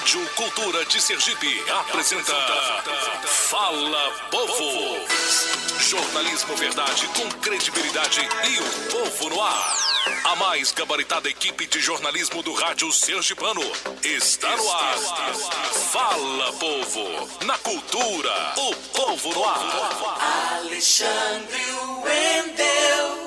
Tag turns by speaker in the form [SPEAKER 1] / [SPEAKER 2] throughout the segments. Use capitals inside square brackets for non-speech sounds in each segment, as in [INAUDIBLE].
[SPEAKER 1] Rádio Cultura de Sergipe apresenta Fala Povo. Jornalismo verdade com credibilidade e o povo no ar. A mais gabaritada equipe de jornalismo do rádio sergipano está no ar. Fala Povo. Na cultura, o povo no ar.
[SPEAKER 2] Alexandre Wendel.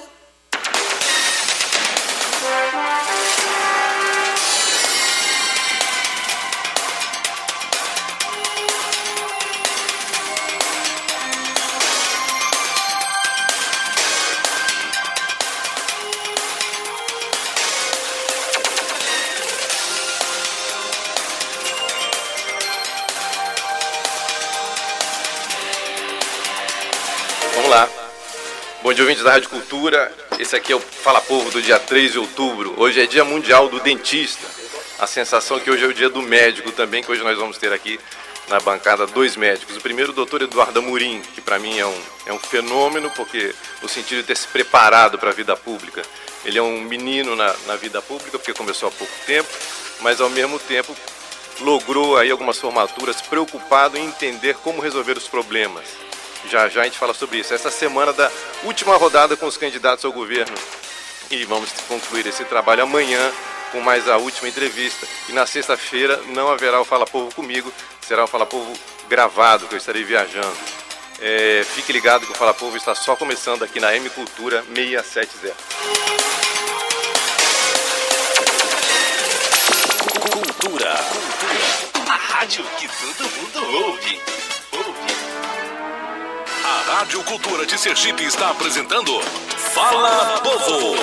[SPEAKER 3] Bom dia, ouvintes da Rádio Cultura. Esse aqui é o Fala Povo do dia 3 de outubro. Hoje é Dia Mundial do Dentista. A sensação é que hoje é o dia do médico também, que hoje nós vamos ter aqui na bancada dois médicos. O primeiro, o doutor Eduardo Amorim, que para mim é um, é um fenômeno, porque no sentido de ter se preparado para a vida pública. Ele é um menino na, na vida pública, porque começou há pouco tempo, mas ao mesmo tempo logrou aí algumas formaturas preocupado em entender como resolver os problemas. Já já a gente fala sobre isso. Essa semana da última rodada com os candidatos ao governo. E vamos concluir esse trabalho amanhã com mais a última entrevista. E na sexta-feira não haverá o Fala Povo comigo, será o Fala Povo gravado, que eu estarei viajando. É, fique ligado que o Fala Povo está só começando aqui na M Cultura 670.
[SPEAKER 1] Cultura. A rádio que todo mundo. Ouve. A Rádio Cultura de Sergipe está apresentando Fala Povo.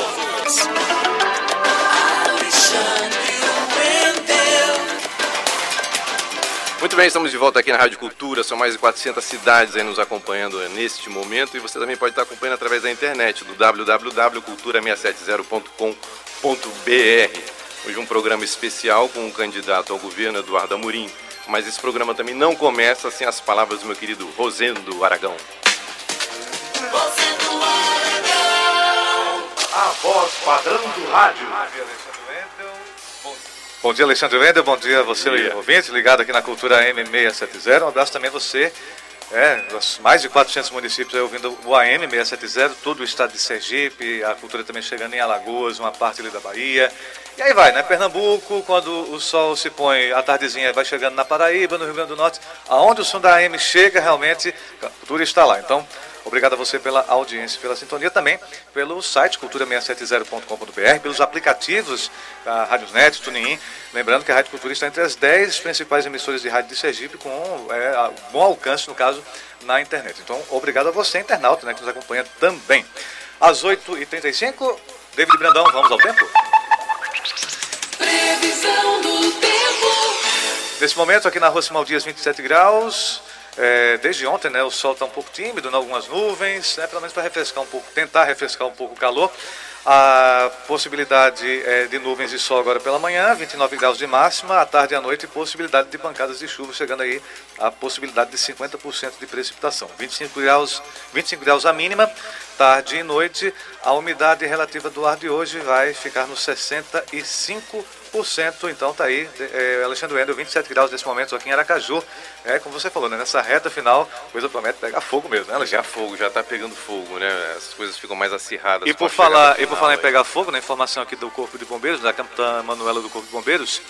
[SPEAKER 3] Muito bem, estamos de volta aqui na Rádio Cultura. São mais de 400 cidades aí nos acompanhando neste momento. E você também pode estar acompanhando através da internet, do www.cultura670.com.br. Hoje um programa especial com o candidato ao governo, Eduardo Amorim. Mas esse programa também não começa sem as palavras do meu querido Rosendo Aragão.
[SPEAKER 2] No Aragão.
[SPEAKER 4] A voz padrão do rádio. Bom dia, Alexandre Wendel. Bom dia a você,
[SPEAKER 3] Bom dia.
[SPEAKER 4] ouvinte, ligado aqui na Cultura M670. Um abraço também a você, é, mais de 400 municípios aí ouvindo o AM 670, todo o estado de Sergipe, a cultura também chegando em Alagoas, uma parte ali da Bahia. E aí vai, né? Pernambuco, quando o sol se põe, a tardezinha vai chegando na Paraíba, no Rio Grande do Norte, aonde o som da AM chega, realmente, a cultura está lá. Então, Obrigado a você pela audiência, pela sintonia também, pelo site cultura670.com.br, pelos aplicativos da Radiosnet, TuneIn. Lembrando que a Rádio Cultura está entre as 10 principais emissoras de rádio de Sergipe, com é, bom alcance, no caso, na internet. Então, obrigado a você, internauta, né, que nos acompanha também. Às 8h35, David Brandão, vamos ao tempo?
[SPEAKER 2] Previsão do tempo.
[SPEAKER 4] Nesse momento, aqui na Rua Simão Dias, 27 graus. É, desde ontem, né, o sol está um pouco tímido, né, algumas nuvens, né, pelo menos para refrescar um pouco, tentar refrescar um pouco o calor. A possibilidade é, de nuvens e sol agora pela manhã, 29 graus de máxima, à tarde e à noite, possibilidade de pancadas de chuva, chegando aí a possibilidade de 50% de precipitação. 25 graus, 25 graus a mínima, tarde e noite, a umidade relativa do ar de hoje vai ficar nos 65%. Então tá aí, é, Alexandre Wendel, 27 graus nesse momento aqui em Aracaju. É como você falou, né? Nessa reta final, a coisa promete pegar fogo mesmo, né,
[SPEAKER 3] Já
[SPEAKER 4] Alexandre?
[SPEAKER 3] fogo, já está pegando fogo, né? As coisas ficam mais acirradas.
[SPEAKER 4] E por falar, e
[SPEAKER 3] final
[SPEAKER 4] por falar em pegar fogo, né, informação aqui do Corpo de Bombeiros, da Capitã Manuela do Corpo de Bombeiros,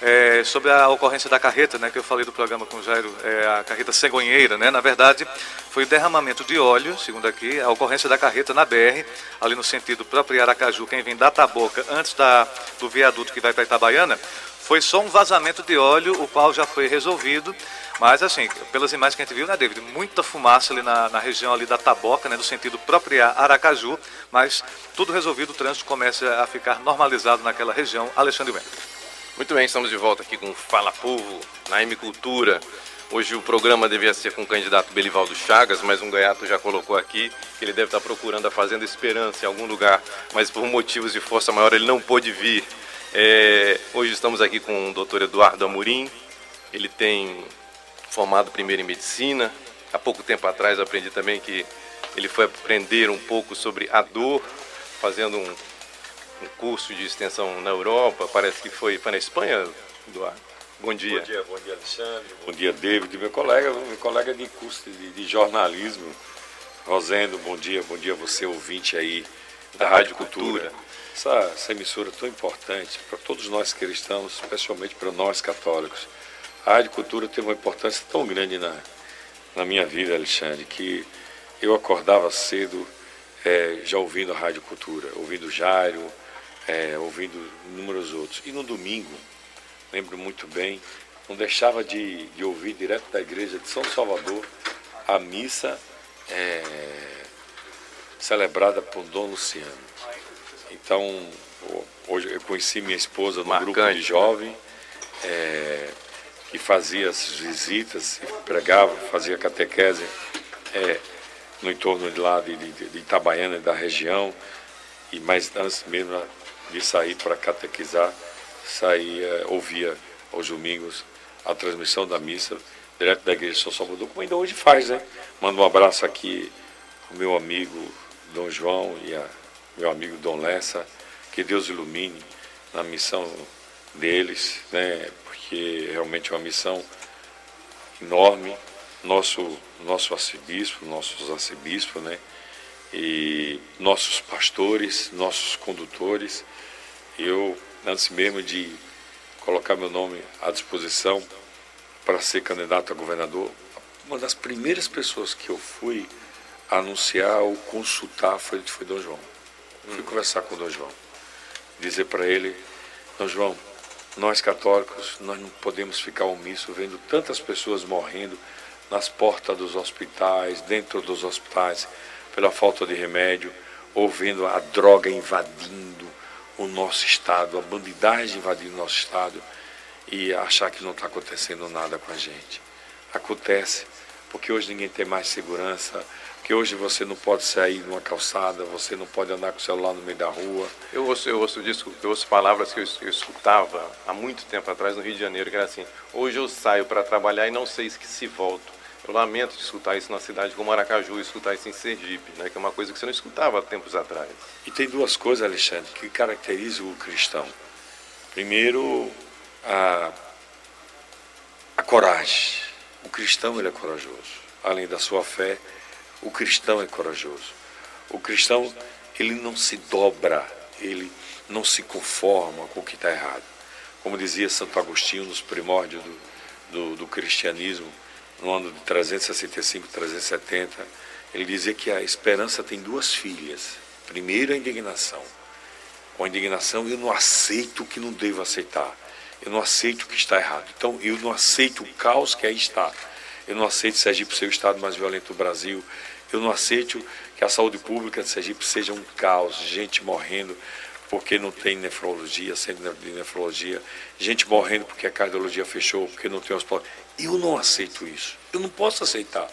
[SPEAKER 4] é, sobre a ocorrência da carreta, né, que eu falei do programa com o Jairo, é, a carreta cegonheira, né, na verdade, foi derramamento de óleo, segundo aqui, a ocorrência da carreta na BR, ali no sentido próprio Aracaju, quem vem da Taboca, antes da, do viaduto que vai para Itabaiana, foi só um vazamento de óleo, o qual já foi resolvido, mas assim, pelas imagens que a gente viu, né, David, muita fumaça ali na, na região ali da Taboca, né, do sentido próprio Aracaju, mas tudo resolvido, o trânsito começa a ficar normalizado naquela região. Alexandre Wendel.
[SPEAKER 3] Muito bem, estamos de volta aqui com Fala Povo, na M Cultura. Hoje o programa devia ser com o candidato Belivaldo Chagas, mas um gaiato já colocou aqui que ele deve estar procurando a Fazenda Esperança em algum lugar, mas por motivos de força maior ele não pôde vir. É, hoje estamos aqui com o doutor Eduardo Amorim, ele tem formado primeiro em medicina. Há pouco tempo atrás aprendi também que ele foi aprender um pouco sobre a dor, fazendo um, um curso de extensão na Europa, parece que foi, foi na Espanha, Eduardo? Bom dia.
[SPEAKER 5] Bom dia, bom dia, Alexandre. Bom dia, David, meu colega, meu colega de curso de, de jornalismo. Rosendo, bom dia, bom dia você, ouvinte aí da Rádio Cultura. Essa, essa emissora tão importante para todos nós cristãos, especialmente para nós católicos. A Rádio Cultura tem uma importância tão grande na, na minha vida, Alexandre, que eu acordava cedo é, já ouvindo a Rádio Cultura, ouvindo Jairo, é, ouvindo inúmeros outros. E no domingo, lembro muito bem, não deixava de, de ouvir direto da igreja de São Salvador a missa é, celebrada por Dom Luciano. Então, hoje eu conheci minha esposa no
[SPEAKER 3] Marcante,
[SPEAKER 5] grupo de
[SPEAKER 3] né?
[SPEAKER 5] jovem, é, que fazia as visitas, pregava, fazia catequese é, no entorno de lá de, de, de Itabaiana e da região, e mais antes mesmo de sair para catequizar, saía, ouvia aos domingos a transmissão da missa direto da igreja de São Salvador, como ainda hoje faz, né? Mando um abraço aqui ao meu amigo Dom João e a meu amigo Dom Lessa, que Deus ilumine na missão deles, né? Porque realmente é uma missão enorme. Nosso nosso arcebispo, nossos arcebispos, né? E nossos pastores, nossos condutores. Eu antes mesmo de colocar meu nome à disposição para ser candidato a governador, uma das primeiras pessoas que eu fui anunciar ou consultar foi, foi Dom João. Fui conversar com o Dom João. Dizer para ele, Dom João, nós católicos, nós não podemos ficar omissos vendo tantas pessoas morrendo nas portas dos hospitais, dentro dos hospitais, pela falta de remédio, ou vendo a droga invadindo o nosso estado, a bandidagem invadindo o nosso estado e achar que não está acontecendo nada com a gente. Acontece, porque hoje ninguém tem mais segurança, porque hoje você não pode sair numa calçada, você não pode andar com o celular no meio da rua.
[SPEAKER 3] Eu ouço, eu ouço, disso, eu ouço palavras que eu, eu escutava há muito tempo atrás no Rio de Janeiro, que era assim, hoje eu saio para trabalhar e não sei se se volto. Eu lamento de escutar isso na cidade como Aracaju, escutar isso em Sergipe, né, que é uma coisa que você não escutava há tempos atrás.
[SPEAKER 5] E tem duas coisas, Alexandre, que caracterizam o cristão. Primeiro, a, a coragem. O cristão ele é corajoso. Além da sua fé, o cristão é corajoso. O cristão ele não se dobra, ele não se conforma com o que está errado. Como dizia Santo Agostinho nos primórdios do, do, do cristianismo, no ano de 365, 370, ele dizia que a esperança tem duas filhas. Primeiro, a indignação. Com a indignação, eu não aceito o que não devo aceitar. Eu não aceito o que está errado. Então, eu não aceito o caos que aí está. Eu não aceito Sergipe ser o estado mais violento do Brasil. Eu não aceito que a saúde pública de Sergipe seja um caos, gente morrendo porque não tem nefrologia, centro de nefrologia, gente morrendo porque a cardiologia fechou, porque não tem hospital. Eu não aceito isso. Eu não posso aceitar.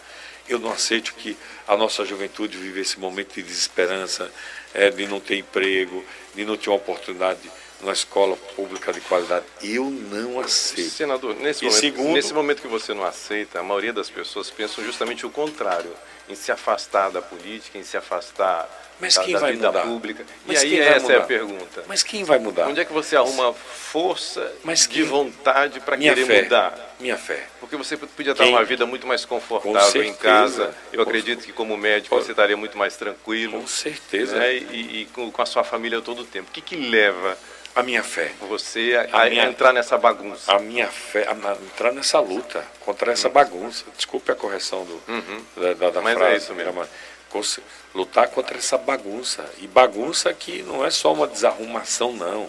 [SPEAKER 5] Eu não aceito que a nossa juventude vive esse momento de desesperança, é, de não ter emprego, de não ter uma oportunidade numa escola pública de qualidade. Eu não aceito.
[SPEAKER 3] Senador, nesse
[SPEAKER 5] E
[SPEAKER 3] momento,
[SPEAKER 5] segundo-
[SPEAKER 3] nesse momento que você não aceita, a maioria das pessoas pensam justamente o contrário, em se afastar da política, em se afastar
[SPEAKER 5] Mas
[SPEAKER 3] da,
[SPEAKER 5] quem
[SPEAKER 3] da
[SPEAKER 5] vai
[SPEAKER 3] vida
[SPEAKER 5] mudar?
[SPEAKER 3] pública.
[SPEAKER 5] Mas
[SPEAKER 3] e aí essa é a
[SPEAKER 5] mudar?
[SPEAKER 3] pergunta.
[SPEAKER 5] Mas quem vai mudar?
[SPEAKER 3] Onde é que você arruma força
[SPEAKER 5] Mas
[SPEAKER 3] de
[SPEAKER 5] quem-
[SPEAKER 3] vontade para querer
[SPEAKER 5] fé.
[SPEAKER 3] mudar?
[SPEAKER 5] Minha fé.
[SPEAKER 3] Porque você podia estar
[SPEAKER 5] Quem-
[SPEAKER 3] uma vida muito mais confortável
[SPEAKER 5] Com
[SPEAKER 3] em casa. Eu
[SPEAKER 5] Com-
[SPEAKER 3] acredito que como médico
[SPEAKER 5] Com-
[SPEAKER 3] você estaria muito mais tranquilo.
[SPEAKER 5] Com certeza.
[SPEAKER 3] né? E, e com, com a sua família todo o tempo. O que, que leva
[SPEAKER 5] A minha fé.
[SPEAKER 3] você a,
[SPEAKER 5] A
[SPEAKER 3] a
[SPEAKER 5] minha-
[SPEAKER 3] entrar nessa bagunça?
[SPEAKER 5] a minha fé, a na- entrar nessa luta contra essa bagunça. Desculpe a correção do, da, da, da
[SPEAKER 3] Uhum. Mas é
[SPEAKER 5] frase.
[SPEAKER 3] isso mesmo.
[SPEAKER 5] Lutar contra essa bagunça. E bagunça que não é só uma desarrumação, não.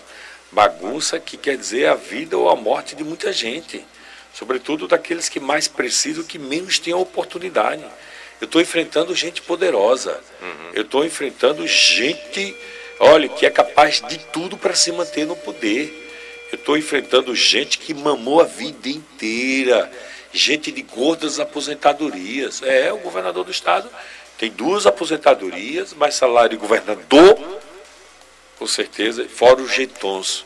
[SPEAKER 5] Bagunça que quer dizer a vida ou a morte de muita gente. Sobretudo daqueles que mais precisam, que menos têm a oportunidade. Eu estou enfrentando gente poderosa.
[SPEAKER 3] Uhum.
[SPEAKER 5] Eu estou enfrentando gente, olha, que é capaz de tudo para se manter no poder. Eu estou enfrentando gente que mamou a vida inteira, gente de gordas aposentadorias. É, o governador do estado tem duas aposentadorias, mais salário de governador, com certeza, fora os jetons.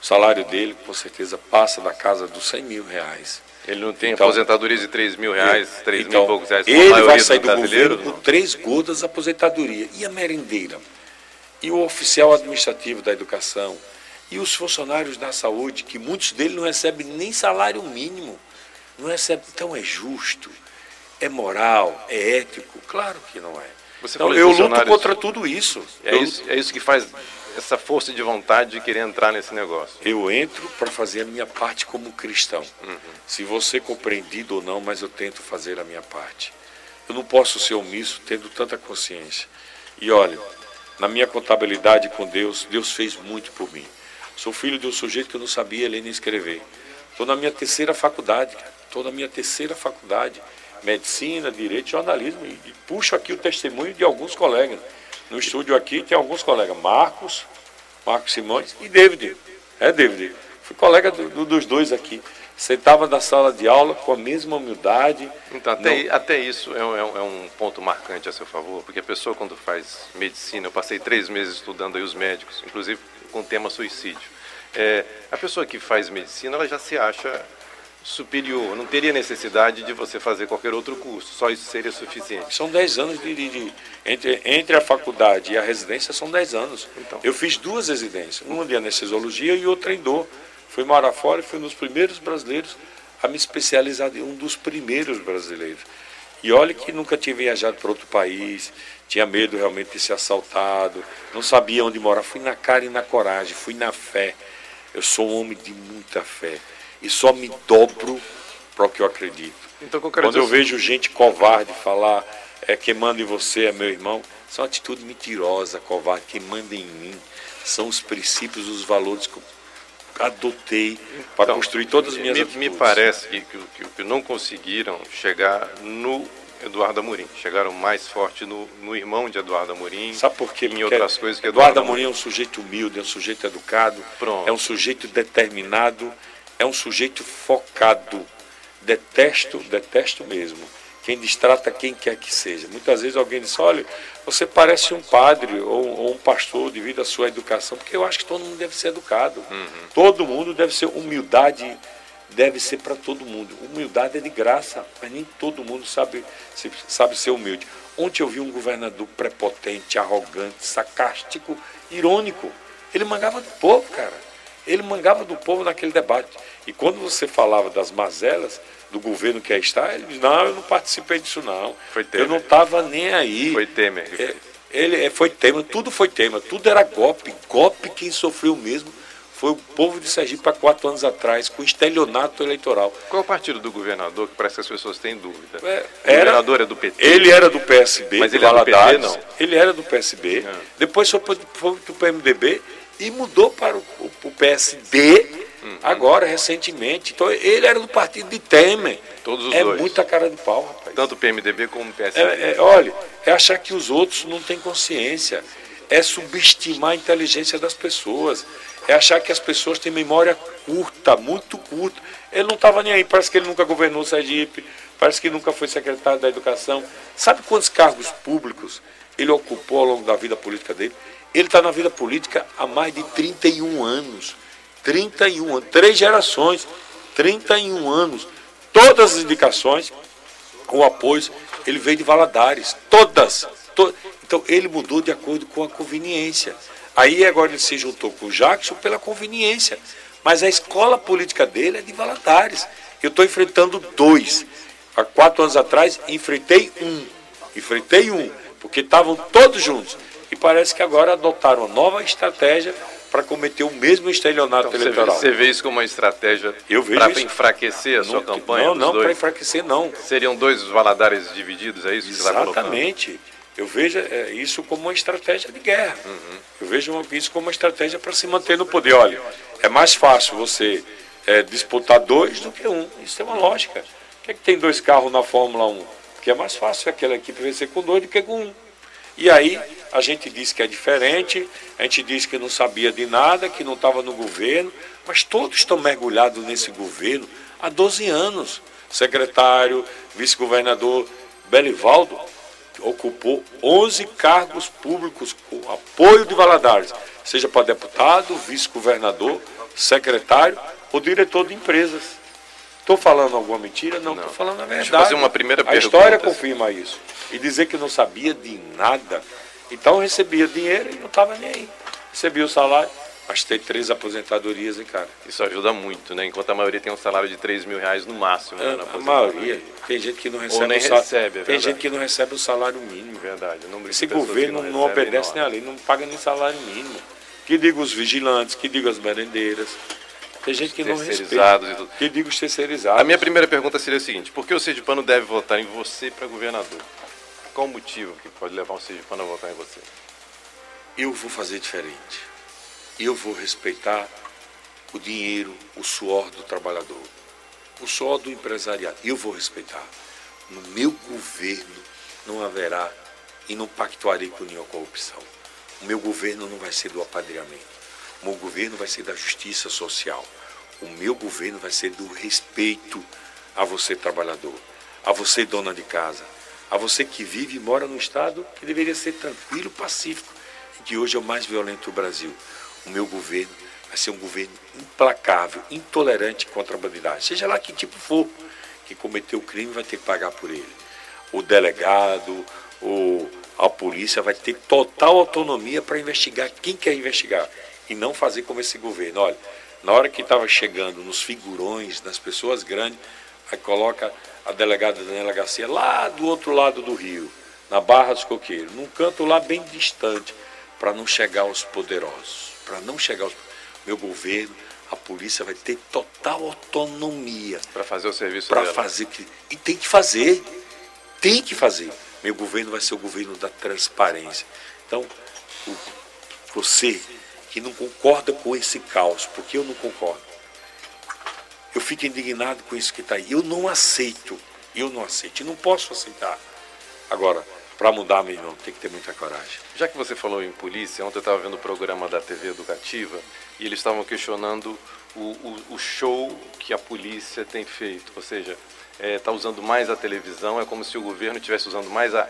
[SPEAKER 5] O salário dele, com certeza, passa da casa dos 100 mil reais.
[SPEAKER 3] Ele não tem
[SPEAKER 5] Então-
[SPEAKER 3] aposentadoria de 3 mil reais, 3
[SPEAKER 5] Então,
[SPEAKER 3] mil e poucos reais,
[SPEAKER 5] ele vai sair do governo com três de aposentadoria. E a merendeira? E o oficial administrativo da educação? E os funcionários da saúde, que muitos deles não recebem nem salário mínimo, não recebem. Então é justo, é moral, é ético? Claro que não é.
[SPEAKER 3] Você
[SPEAKER 5] então, eu luto contra tudo isso.
[SPEAKER 3] É
[SPEAKER 5] eu,
[SPEAKER 3] isso, é isso que faz essa força de vontade de querer entrar nesse negócio.
[SPEAKER 5] eu entro para fazer a minha parte como cristão.
[SPEAKER 3] Uhum.
[SPEAKER 5] Se você compreendido ou não, mas eu tento fazer a minha parte. Eu não posso ser omisso tendo tanta consciência. E olha, na minha contabilidade com Deus, Deus fez muito por mim. Sou filho de um sujeito que eu não sabia ler nem escrever. Estou na minha terceira faculdade, estou na minha terceira faculdade. Medicina, Direito Jornalismo. E, e puxo aqui o testemunho de alguns colegas. No estúdio aqui tem alguns colegas. Marcos, Marcos Simões e David. É, David. Fui colega do- do- dos dois aqui. Sentava na sala de aula com a mesma humildade.
[SPEAKER 3] Então, até,
[SPEAKER 5] Não-
[SPEAKER 3] até isso é um, é um- é um ponto marcante a seu favor, porque a pessoa quando faz medicina, eu passei três meses estudando aí os médicos, inclusive com o tema suicídio. É, a pessoa que faz medicina, ela já se acha superior, não teria necessidade de você fazer qualquer outro curso, só isso seria suficiente.
[SPEAKER 5] São 10 anos de. de- de- entre, entre a faculdade e a residência são 10 anos.
[SPEAKER 3] Então.
[SPEAKER 5] Eu fiz duas residências, uma de anestesiologia e outra em dor. Fui morar fora e fui um dos primeiros brasileiros a me especializar, um dos primeiros brasileiros. E olha que nunca tinha viajado para outro país, tinha medo realmente de ser assaltado, não sabia onde morar. Fui na cara e na coragem, fui na fé. Eu sou um homem de muita fé e só me dobro para o que eu acredito.
[SPEAKER 3] Então,
[SPEAKER 5] Quando eu
[SPEAKER 3] dizer-
[SPEAKER 5] vejo gente covarde falar é, quem manda em você é meu irmão, são atitude mentirosa, covarde. Quem manda em mim são os princípios, os valores que eu adotei para
[SPEAKER 3] Então,
[SPEAKER 5] construir todas as minhas
[SPEAKER 3] me,
[SPEAKER 5] atitudes.
[SPEAKER 3] me parece que, que, que- não conseguiram chegar no Eduardo Amorim. Chegaram mais forte no, no irmão de Eduardo Amorim.
[SPEAKER 5] Sabe por quê?
[SPEAKER 3] Em
[SPEAKER 5] Porque
[SPEAKER 3] outras coisas que
[SPEAKER 5] Eduardo Amorim é um sujeito humilde, é um sujeito educado,
[SPEAKER 3] Pronto.
[SPEAKER 5] é um sujeito determinado, é um sujeito focado. Detesto, detesto mesmo. Quem distrata quem quer que seja. Muitas vezes alguém diz, olha, você parece um padre ou, ou um pastor devido à sua educação, porque eu acho que todo mundo deve ser educado. Todo mundo deve ser humildade, deve ser para todo mundo. Humildade é de graça, mas nem todo mundo sabe, sabe ser humilde. Ontem eu vi um governador prepotente, arrogante, sarcástico, irônico. Ele mangava do povo, cara. Ele mangava do povo naquele debate. E quando você falava das mazelas do governo que aí está, ele diz, não, eu não participei disso não.
[SPEAKER 3] Foi
[SPEAKER 5] eu
[SPEAKER 3] Temer.
[SPEAKER 5] não estava nem aí.
[SPEAKER 3] Foi Temer
[SPEAKER 5] É, ele é, foi tema, tudo foi tema, tudo era golpe. Golpe quem sofreu mesmo foi o povo de Sergipe há quatro anos atrás, com estelionato eleitoral.
[SPEAKER 3] Qual é o partido do governador que parece que as pessoas têm dúvida?
[SPEAKER 5] É,
[SPEAKER 3] o governador é do PT?
[SPEAKER 5] Ele era do PSB,
[SPEAKER 3] Mas ele é do PT, não?
[SPEAKER 5] Ele era do PSB.
[SPEAKER 3] É.
[SPEAKER 5] Depois foi para o PMDB e mudou para o, o- o PSD
[SPEAKER 3] Uhum.
[SPEAKER 5] agora, recentemente. Então ele era do partido de Temer.
[SPEAKER 3] Todos os
[SPEAKER 5] é
[SPEAKER 3] dois.
[SPEAKER 5] muita cara de pau, rapaz.
[SPEAKER 3] Tanto o PMDB como o PSD.
[SPEAKER 5] É, é, olha, é achar que os outros não têm consciência. É subestimar a inteligência das pessoas. É achar que as pessoas têm memória curta, muito curta. Ele não estava nem aí, parece que ele nunca governou o Sergipe, parece que nunca foi secretário da Educação. Sabe quantos cargos públicos ele ocupou ao longo da vida política dele? Ele está na vida política há mais de 31 anos. 31 anos, três gerações, 31 anos. Todas as indicações, com apoios, ele veio de Valadares, todas. to- Então ele mudou de acordo com a conveniência. Aí agora ele se juntou com o Jackson pela conveniência. Mas a escola política dele é de Valadares. Eu estou enfrentando dois. Há quatro anos atrás, enfrentei um. Enfrentei um, porque estavam todos juntos. E parece que agora adotaram uma nova estratégia para cometer o mesmo estelionato
[SPEAKER 3] Então, você, vê,
[SPEAKER 5] eleitoral.
[SPEAKER 3] você vê isso como uma estratégia para enfraquecer a sua
[SPEAKER 5] Não-
[SPEAKER 3] campanha?
[SPEAKER 5] Não, não, para enfraquecer, não.
[SPEAKER 3] Seriam dois valadares divididos, é isso que você está?
[SPEAKER 5] Exatamente. Eu vejo é, isso como uma estratégia de guerra. Eu vejo isso como uma estratégia para se manter no poder. Olha, é mais fácil você é, disputar dois do que um. Isso é uma lógica. Por que, é que tem dois carros na Fórmula 1? Porque é mais fácil aquela equipe vencer com dois do que com um. E aí a gente diz que é diferente, a gente diz que não sabia de nada, que não estava no governo, mas todos estão mergulhados nesse governo há 12 anos. Secretário, vice-governador Belivaldo ocupou 11 cargos públicos com apoio de Valadares, seja para deputado, vice-governador, secretário ou diretor de empresas. Estou falando alguma mentira? Não, estou falando a verdade.
[SPEAKER 3] Deixa eu fazer uma primeira
[SPEAKER 5] A
[SPEAKER 3] pergunta.
[SPEAKER 5] história confirma isso. E dizer que não sabia de nada. Então recebia dinheiro e não estava nem aí. Recebia o salário Mas ter três aposentadorias, hein, cara?
[SPEAKER 3] Isso ajuda muito, né? Enquanto a maioria tem um salário de 3 mil reais no máximo. né, na
[SPEAKER 5] A maioria. Tem gente que não recebe
[SPEAKER 3] nem
[SPEAKER 5] o salário.
[SPEAKER 3] recebe, é
[SPEAKER 5] Tem
[SPEAKER 3] verdade.
[SPEAKER 5] gente que não recebe o salário mínimo.
[SPEAKER 3] Verdade. o número de
[SPEAKER 5] Esse governo não,
[SPEAKER 3] recebem é
[SPEAKER 5] obedece nem a lei, não paga nem salário mínimo. Que diga os vigilantes, que diga as merendeiras. Tem gente que não respeita.
[SPEAKER 3] terceirizados e tudo.
[SPEAKER 5] Que diga os terceirizados.
[SPEAKER 3] A minha primeira pergunta seria o seguinte: por que o Sergipano deve votar em você para governador? Qual o motivo que pode levar o Sergipano a votar em você?
[SPEAKER 5] Eu vou fazer diferente. Eu vou respeitar o dinheiro, o suor do trabalhador, o suor do empresariado. Eu vou respeitar. No meu governo não haverá e não pactuarei com nenhuma corrupção. O meu governo não vai ser do apadrinhamento. O meu governo vai ser da justiça social. O meu governo vai ser do respeito a você, trabalhador, a você, dona de casa, a você que vive e mora no estado que deveria ser tranquilo, pacífico, e que hoje é o mais violento do Brasil. O meu governo vai ser um governo implacável, intolerante contra a bandidagem. Seja lá que tipo for, que cometeu o crime vai ter que pagar por ele. O delegado, o, a polícia vai ter total autonomia para investigar quem quer investigar e não fazer como esse governo. Olha, na hora que estava chegando nos figurões, nas pessoas grandes, aí coloca a delegada da delegacia lá do outro lado do rio, na Barra dos Coqueiros, num canto lá bem distante, para não chegar aos poderosos, para não chegar aos meu governo, a polícia vai ter total autonomia
[SPEAKER 3] Para fazer o serviço
[SPEAKER 5] para fazer que e tem que fazer, tem que fazer. Meu governo vai ser o governo da transparência. Então, você que não concorda com esse caos, porque eu não concordo. Eu fico indignado com isso que está aí. Eu não aceito. Eu não aceito. E não posso aceitar. Agora, para mudar, meu irmão, tem que ter muita coragem.
[SPEAKER 3] Já que você falou em polícia, ontem eu estava vendo o programa da TV Educativa e eles estavam questionando o, o- o show que a polícia tem feito. Ou seja, está usando mais a televisão, é como se o governo estivesse usando mais a.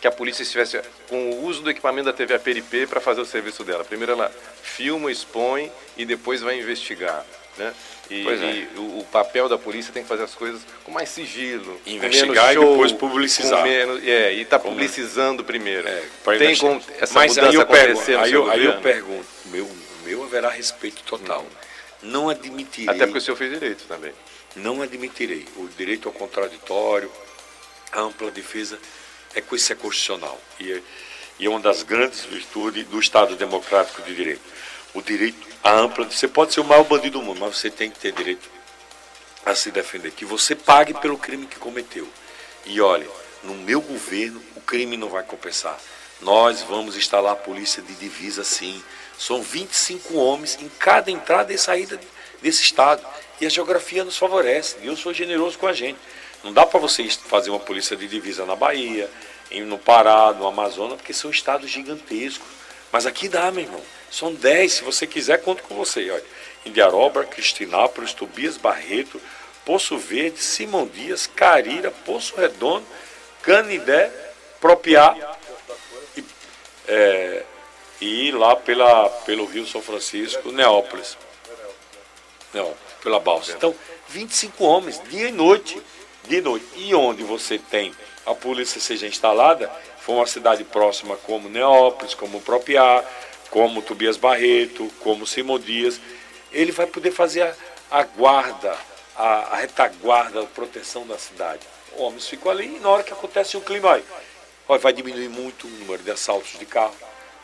[SPEAKER 3] que a polícia estivesse com o uso do equipamento da TV APRP para fazer o serviço dela. Primeiro ela filma, expõe e depois vai investigar. Né? E,
[SPEAKER 5] é.
[SPEAKER 3] e o, o papel da polícia tem que fazer as coisas com mais sigilo.
[SPEAKER 5] Investigar
[SPEAKER 3] menos
[SPEAKER 5] e
[SPEAKER 3] show,
[SPEAKER 5] depois publicizar.
[SPEAKER 3] com menos- é, e está publicizando primeiro.
[SPEAKER 5] É,
[SPEAKER 3] tem como essa
[SPEAKER 5] Mas
[SPEAKER 3] mudança
[SPEAKER 5] aí eu
[SPEAKER 3] acontecer
[SPEAKER 5] pergunto, aí eu, aí eu pergunto, meu, meu haverá respeito total. Não admitirei.
[SPEAKER 3] Até porque o senhor fez direito também.
[SPEAKER 5] Não admitirei. O direito ao contraditório, a ampla defesa, é coisa isso é constitucional. E é, e é uma das grandes virtudes do Estado Democrático de Direito. O direito à ampla. Você pode ser o maior bandido do mundo, mas você tem que ter direito a se defender. Que você pague pelo crime que cometeu. E olha, no meu governo, o crime não vai compensar. Nós vamos instalar a polícia de divisa sim. São 25 homens em cada entrada e saída desse estado. E a geografia nos favorece. Deus foi generoso com a gente. Não dá para você fazer uma polícia de divisa na Bahia, no Pará, no Amazonas, porque são estados gigantescos. Mas aqui dá, meu irmão. São 10. Se você quiser, conto com você. Olha, Indiaroba, Cristinápolis, Tobias Barreto, Poço Verde, Simão Dias, Carira, Poço Redondo, Canidé, Propiá e, é, e lá pela, pelo Rio São Francisco, Neópolis. Não, pela balsa. Então, 25 homens, dia e noite. Dia e noite. E onde você tem a polícia seja instalada, for uma cidade próxima como Neópolis, como Propiá, como Tobias Barreto, como Simão Dias, ele vai poder fazer a, a guarda, a, a retaguarda, a proteção da cidade. Homens ficam ali e na hora que acontece um clima, olha, olha, vai diminuir muito o número de assaltos de carro,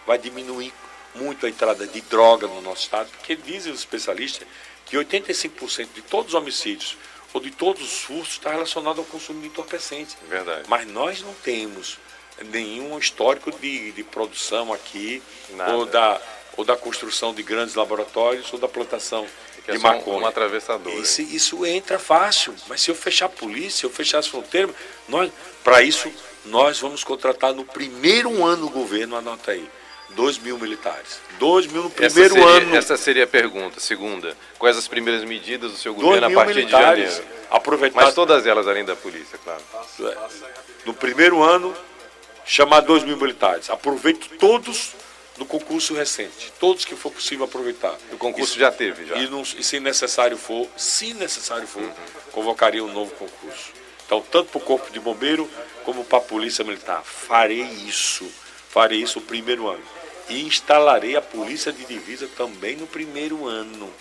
[SPEAKER 5] vai diminuir muito a entrada de droga no nosso estado, porque dizem os especialistas que 85% de todos os homicídios ou de todos os furtos está relacionado ao consumo de entorpecentes.
[SPEAKER 3] Verdade.
[SPEAKER 5] Mas nós não temos nenhum histórico de, de produção aqui,
[SPEAKER 3] Nada.
[SPEAKER 5] ou da, ou da construção de grandes laboratórios, ou da plantação
[SPEAKER 3] Que é
[SPEAKER 5] de
[SPEAKER 3] um-
[SPEAKER 5] maconha.
[SPEAKER 3] um atravessador,
[SPEAKER 5] Isso, isso entra fácil, mas se eu fechar a polícia, se eu fechar as fronteiras, nós, para isso, nós vamos contratar no primeiro ano do governo, anota aí, 2 mil militares. 2 mil no
[SPEAKER 3] Essa
[SPEAKER 5] primeiro
[SPEAKER 3] seria,
[SPEAKER 5] ano.
[SPEAKER 3] essa seria a pergunta. Segunda, quais as primeiras medidas do seu
[SPEAKER 5] 2
[SPEAKER 3] governo a partir de janeiro?
[SPEAKER 5] Aproveitar
[SPEAKER 3] Mas todas elas além da polícia, claro.
[SPEAKER 5] no primeiro ano, chamar 2 mil militares. Aproveito todos do concurso recente. Todos que for possível aproveitar.
[SPEAKER 3] O concurso
[SPEAKER 5] Isso-
[SPEAKER 3] já teve, já.
[SPEAKER 5] E, não- e se necessário for, se necessário for, convocaria um novo concurso. Então, tanto para o Corpo de Bombeiro como para a Polícia Militar. Farei isso. Farei isso o primeiro ano. e instalarei a polícia de divisa também no primeiro ano.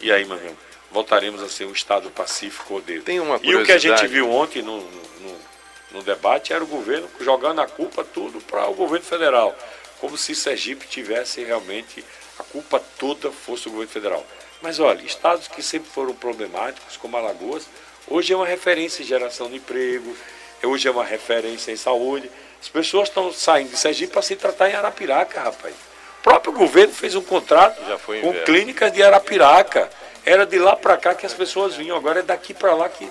[SPEAKER 5] E aí, meu irmão, voltaremos a ser um Estado pacífico ordeiro.
[SPEAKER 3] Tem uma
[SPEAKER 5] e o que a gente viu ontem no, no, no debate era o governo jogando a culpa tudo para o governo federal. Como se Sergipe tivesse realmente a culpa toda fosse o governo federal. Mas olha, estados que sempre foram problemáticos, como Alagoas, hoje é uma referência em geração de emprego, hoje é uma referência em saúde. As pessoas estão saindo de Sergipe para se tratar em Arapiraca, rapaz. O próprio governo fez um contrato com clínicas de Arapiraca. Era de lá para cá que as pessoas vinham, agora é daqui para lá que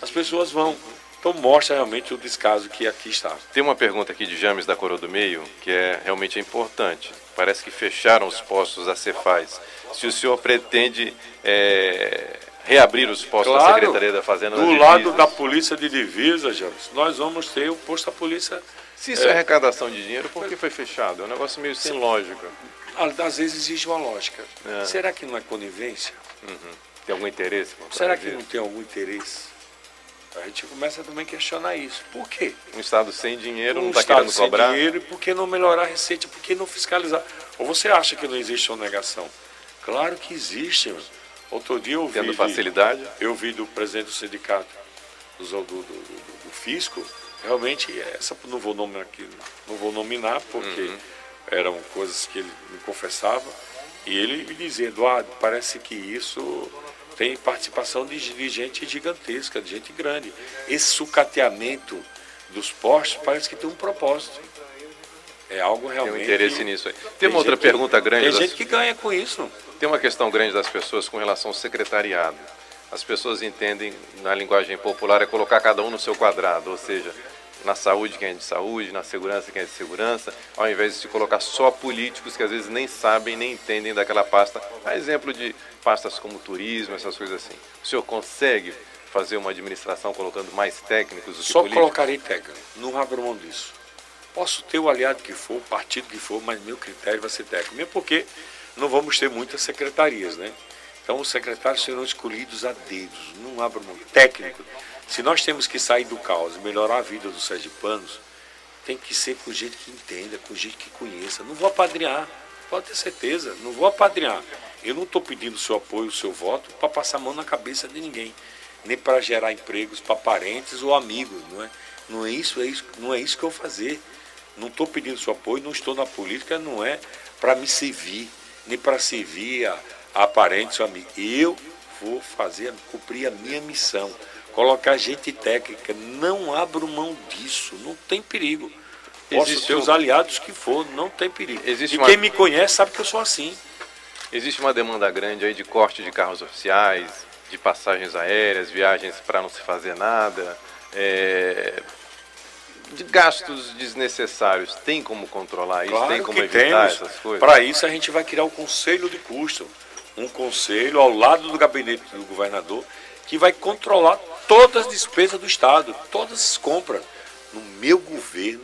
[SPEAKER 5] as pessoas vão. Então mostra realmente o descaso que aqui está.
[SPEAKER 3] Tem uma pergunta aqui de James da Coroa do Meio que é realmente importante. Parece que fecharam os postos da Cefaz. Se o senhor pretende é, reabrir os postos da Secretaria da Fazenda
[SPEAKER 5] do lado
[SPEAKER 3] divisas?
[SPEAKER 5] da polícia de divisa, James, nós vamos ter o posto da polícia.
[SPEAKER 3] Se isso é, arrecadação de dinheiro, por que foi fechado? É um negócio meio sem lógica.
[SPEAKER 5] Às vezes exige uma lógica.
[SPEAKER 3] É.
[SPEAKER 5] Será que não é conivência?
[SPEAKER 3] Tem algum interesse?
[SPEAKER 5] Será que não tem algum interesse? A gente começa também a questionar isso. Por quê?
[SPEAKER 3] Um Estado sem dinheiro não
[SPEAKER 5] Um
[SPEAKER 3] está
[SPEAKER 5] Estado
[SPEAKER 3] querendo
[SPEAKER 5] sem
[SPEAKER 3] cobrar?
[SPEAKER 5] dinheiro e por que não melhorar a receita? Por que não fiscalizar? Ou você acha que não existe sonegação? Claro que existe. mano. Outro dia eu vi,
[SPEAKER 3] Tendo
[SPEAKER 5] de-
[SPEAKER 3] facilidade?
[SPEAKER 5] eu vi do presidente do sindicato do, do, do- do- Fisco, realmente, essa não vou nominar aqui, não vou nominar, porque
[SPEAKER 3] Uhum.
[SPEAKER 5] eram coisas que ele me confessava, e ele me dizia, Eduardo, parece que isso tem participação de, de gente gigantesca, de gente grande. Esse sucateamento dos postos parece que tem um propósito. É algo
[SPEAKER 3] Tem
[SPEAKER 5] realmente.
[SPEAKER 3] um interesse nisso aí. Tem uma outra pergunta grande.
[SPEAKER 5] Tem
[SPEAKER 3] das-
[SPEAKER 5] gente que ganha com isso.
[SPEAKER 3] Tem uma questão grande das pessoas com relação ao secretariado. As pessoas entendem, na linguagem popular, é colocar cada um no seu quadrado, ou seja, na saúde quem é de saúde, na segurança quem é de segurança, ao invés de se colocar só políticos que às vezes nem sabem, nem entendem daquela pasta. A exemplo de pastas como turismo, essas coisas assim. O senhor consegue fazer uma administração colocando mais técnicos do que
[SPEAKER 5] Só
[SPEAKER 3] políticos?
[SPEAKER 5] colocarei técnico. Não abro mão disso. Posso ter o aliado que for, o partido que for, mas meu critério vai ser técnico. Mesmo porque não vamos ter muitas secretarias, né? Então os secretários serão escolhidos a dedos. Não abro mão. Técnico. Se nós temos que sair do caos e melhorar a vida dos sergipanos, tem que ser com gente que entenda, com gente que conheça. Não vou apadrinhar, pode ter certeza, não vou apadrinhar. Eu não estou pedindo seu apoio, seu voto para passar a mão na cabeça de ninguém, nem para gerar empregos para parentes ou amigos, não é? Não é isso, é isso, não é isso que eu vou fazer. Não estou pedindo seu apoio, não estou na política, não é para me servir, nem para servir a, a parentes ou amigos. Eu vou fazer, cumprir a minha missão, colocar gente técnica. Não abro mão disso, não tem perigo. Posso
[SPEAKER 3] Existe
[SPEAKER 5] ter
[SPEAKER 3] um-
[SPEAKER 5] os aliados que for, não tem perigo.
[SPEAKER 3] Existe
[SPEAKER 5] e
[SPEAKER 3] uma-
[SPEAKER 5] quem me conhece sabe que eu sou assim.
[SPEAKER 3] Existe uma demanda grande aí de corte de carros oficiais, de passagens aéreas, viagens para não se fazer nada, é, de gastos desnecessários. Tem como controlar isso? tem como evitar
[SPEAKER 5] temos.
[SPEAKER 3] essas coisas?
[SPEAKER 5] Para isso a gente vai criar o conselho de custo, um conselho ao lado do gabinete do governador que vai controlar todas as despesas do estado, todas as compras. No meu governo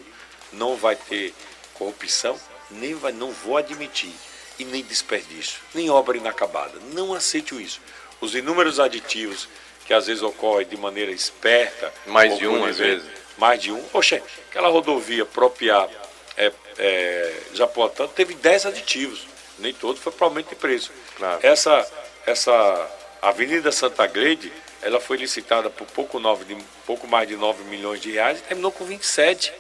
[SPEAKER 5] não vai ter corrupção, nem vai, não vou admitir e nem desperdício, nem obra inacabada. Não aceito isso. Os inúmeros aditivos que às vezes ocorrem de maneira esperta,
[SPEAKER 3] Mais de um, às vezes.
[SPEAKER 5] mais de um. Poxa, aquela rodovia Propiá é, é, Japoatã teve 10 aditivos. Nem todo foi para aumento de preço.
[SPEAKER 3] Claro.
[SPEAKER 5] Essa, essa Avenida Santa Gleide, ela foi licitada por pouco, de, pouco mais de 9 milhões de reais e terminou com 27.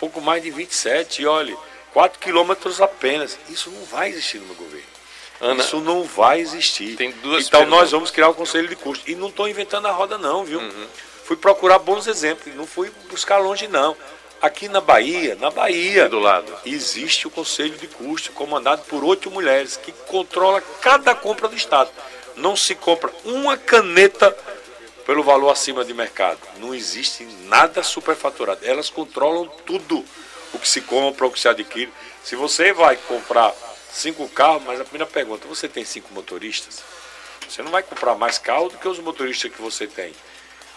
[SPEAKER 5] Pouco mais de 27. E olha, 4 quilômetros apenas. Isso não vai existir no meu governo.
[SPEAKER 3] Ana,
[SPEAKER 5] Isso não vai existir.
[SPEAKER 3] Tem duas
[SPEAKER 5] então
[SPEAKER 3] perguntas.
[SPEAKER 5] nós vamos criar o conselho de custo. E não estou inventando a roda não, viu?
[SPEAKER 3] Uhum.
[SPEAKER 5] Fui procurar bons exemplos, não fui buscar longe não. Aqui na Bahia, na Bahia,
[SPEAKER 3] do lado.
[SPEAKER 5] existe o conselho de custo comandado por oito mulheres que controla cada compra do Estado. Não se compra uma caneta pelo valor acima de mercado. Não existe nada superfaturado. Elas controlam tudo o que se compra, o que se adquire. Se você vai comprar cinco carros, mas a primeira pergunta, você tem cinco motoristas? Você não vai comprar mais carro do que os motoristas que você tem.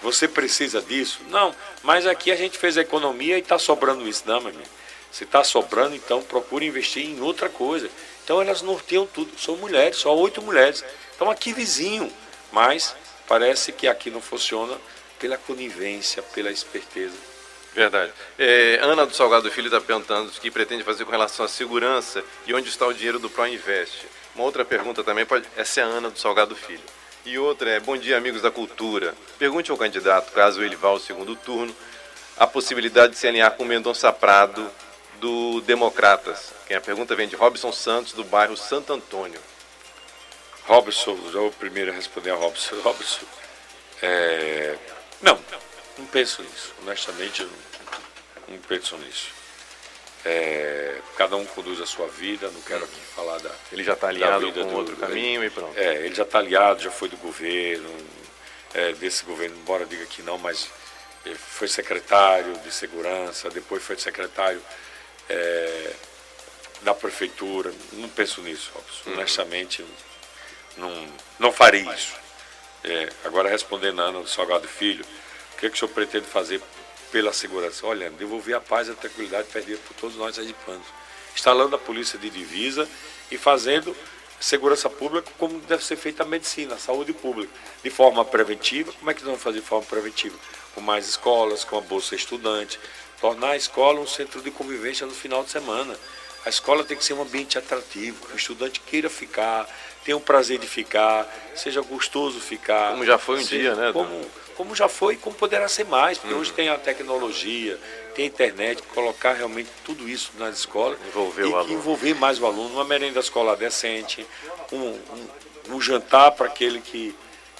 [SPEAKER 5] Você precisa disso? Não, mas aqui a gente fez a economia e está sobrando isso. Não, meu amigo. Se está sobrando, então procure investir em outra coisa. Então elas norteiam tudo. São mulheres, só oito mulheres. Então aqui vizinho. Mas parece que aqui não funciona pela conivência, pela esperteza.
[SPEAKER 3] Verdade. É, Ana do Salgado Filho está perguntando o que pretende fazer com relação à segurança e onde está o dinheiro do Proinvest. Uma outra pergunta também, pode, essa é a Ana do Salgado Filho. E outra é, bom dia amigos da cultura. Pergunte ao candidato, caso ele vá ao segundo turno, a possibilidade de se alinhar com Mendonça Prado do Democratas. Quem a pergunta vem de Robson Santos, do bairro Santo Antônio.
[SPEAKER 5] Robson, já vou primeiro a responder a Robson. [LAUGHS] Robson, é, não, não penso nisso. Honestamente, não, não penso nisso. É, cada um conduz a sua vida, não quero aqui falar da.
[SPEAKER 3] Ele já está
[SPEAKER 5] vida
[SPEAKER 3] com
[SPEAKER 5] do-
[SPEAKER 3] outro caminho e pronto.
[SPEAKER 5] É, ele já está aliado, já foi do governo, é, desse governo, embora diga que não, mas ele foi secretário de segurança, depois foi secretário é, da prefeitura. Não penso nisso, Robson. Honestamente, não, não farei isso. É, agora, respondendo a Ana do Salgado Filho, o que, é que o senhor pretende fazer pela segurança? Olha, devolver a paz e a tranquilidade perdida por todos nós sergipanos. Instalando a polícia de divisa e fazendo segurança pública como deve ser feita a medicina, a saúde pública. De forma preventiva, como é que nós vamos fazer de forma preventiva? Com mais escolas, com a Bolsa Estudante, tornar a escola um centro de convivência no final de semana. A escola tem que ser um ambiente atrativo, que o estudante queira ficar, tenha o prazer de ficar, seja gostoso ficar.
[SPEAKER 3] Como já foi um
[SPEAKER 5] seja-
[SPEAKER 3] dia, né,
[SPEAKER 5] Como, como já foi e como poderá ser mais, porque hoje tem a tecnologia, tem a internet, colocar realmente tudo isso nas escolas
[SPEAKER 3] Envolver
[SPEAKER 5] e
[SPEAKER 3] o aluno.
[SPEAKER 5] envolver mais o aluno, uma merenda escolar decente, um, um, um jantar para aquele que,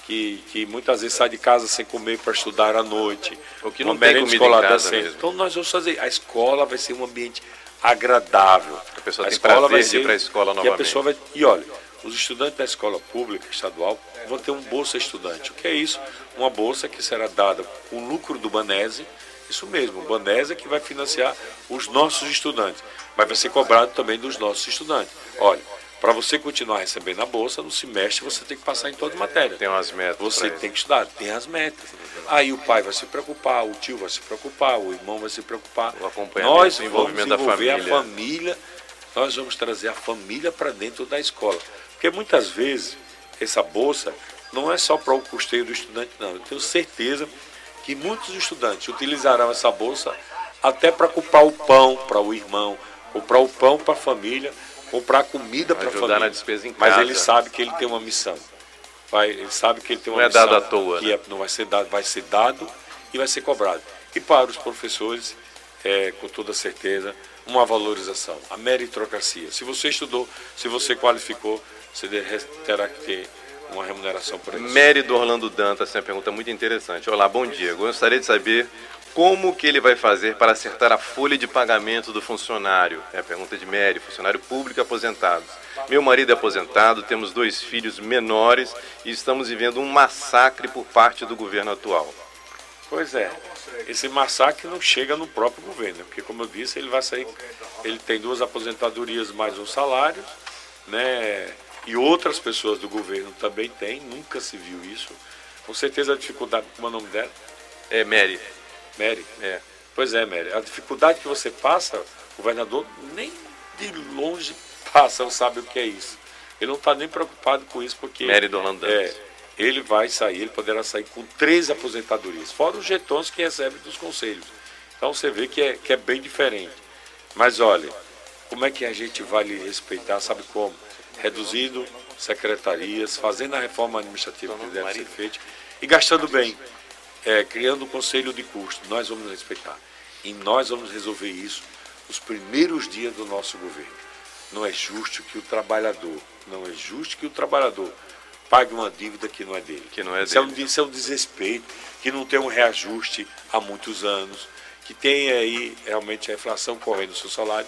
[SPEAKER 5] que, que muitas vezes sai de casa sem comer para estudar à noite.
[SPEAKER 3] Ou que não tem comida em
[SPEAKER 5] escolar
[SPEAKER 3] casa
[SPEAKER 5] decente.
[SPEAKER 3] mesmo.
[SPEAKER 5] Então nós vamos fazer. A escola vai ser um ambiente agradável.
[SPEAKER 3] A pessoa tem
[SPEAKER 5] escola
[SPEAKER 3] prazer de ir para a escola
[SPEAKER 5] que a
[SPEAKER 3] novamente.
[SPEAKER 5] pessoa vai e olha, os estudantes da escola pública estadual vão ter um bolsa estudante. O que é isso? Uma bolsa que será dada com lucro do Banese, isso mesmo, o Banese é que vai financiar os nossos estudantes, mas vai ser cobrado também dos nossos estudantes. Olha, para você continuar recebendo a bolsa, no semestre você tem que passar em toda matéria.
[SPEAKER 3] Tem umas metas.
[SPEAKER 5] Você tem que estudar, tem as metas. Aí o pai vai se preocupar, o tio vai se preocupar, o irmão vai se preocupar.
[SPEAKER 3] O acompanhamento,
[SPEAKER 5] Nós
[SPEAKER 3] o envolvimento da família.
[SPEAKER 5] a família, nós vamos trazer a família para dentro da escola. Porque muitas vezes essa bolsa não é só para o custeio do estudante, não. Eu tenho certeza que muitos estudantes utilizarão essa bolsa até para comprar o pão para o irmão, comprar o pão para a família, comprar comida para a
[SPEAKER 3] Ajudar
[SPEAKER 5] família.
[SPEAKER 3] na despesa em
[SPEAKER 5] Mas
[SPEAKER 3] casa.
[SPEAKER 5] ele sabe que ele tem uma missão. Vai, ele sabe que ele tem uma
[SPEAKER 3] Não é
[SPEAKER 5] missão
[SPEAKER 3] dado à toa,
[SPEAKER 5] que
[SPEAKER 3] né?
[SPEAKER 5] é- não vai ser dado, vai ser dado e vai ser cobrado. E para os professores, é, com toda certeza, uma valorização, a meritocracia. Se você estudou, se você qualificou, você terá que ter uma remuneração por isso.
[SPEAKER 3] Mary do Orlando Dantas tem uma pergunta muito interessante. Olá, bom dia. Gostaria de saber como que ele vai fazer para acertar a folha de pagamento do funcionário. É a pergunta de Mary, funcionário público aposentado. Meu marido é aposentado, temos dois filhos menores e estamos vivendo um massacre por parte do governo atual.
[SPEAKER 5] Pois é. Esse massacre não chega no próprio governo, né? porque como eu disse, ele vai sair, ele tem duas aposentadorias mais um salário, né? E outras pessoas do governo também têm, nunca se viu isso. Com certeza a dificuldade, como é o nome dela?
[SPEAKER 3] É, Mary.
[SPEAKER 5] Mary.
[SPEAKER 3] É.
[SPEAKER 5] Pois é, Mary. A dificuldade que você passa, o governador nem de longe [LAUGHS] passa, não sabe o que é isso. Ele não está nem preocupado com isso, porque.
[SPEAKER 3] Mary do Orlando
[SPEAKER 5] é, ele vai sair, ele poderá sair com três aposentadorias, fora os jetons que recebe dos conselhos. Então você vê que é, que é bem diferente. Mas olha, como é que a gente vai lhe respeitar? Sabe como? Reduzindo secretarias, fazendo a reforma administrativa que deve ser feita e gastando bem, é, criando um conselho de custo. Nós vamos respeitar. E nós vamos resolver isso nos primeiros dias do nosso governo. Não é justo que o trabalhador, não é justo que o trabalhador pague uma dívida que não é dele.
[SPEAKER 3] Que não é
[SPEAKER 5] isso, É
[SPEAKER 3] dele.
[SPEAKER 5] um, isso é um desrespeito, que não tem um reajuste há muitos anos, que tem aí realmente a inflação correndo no seu salário.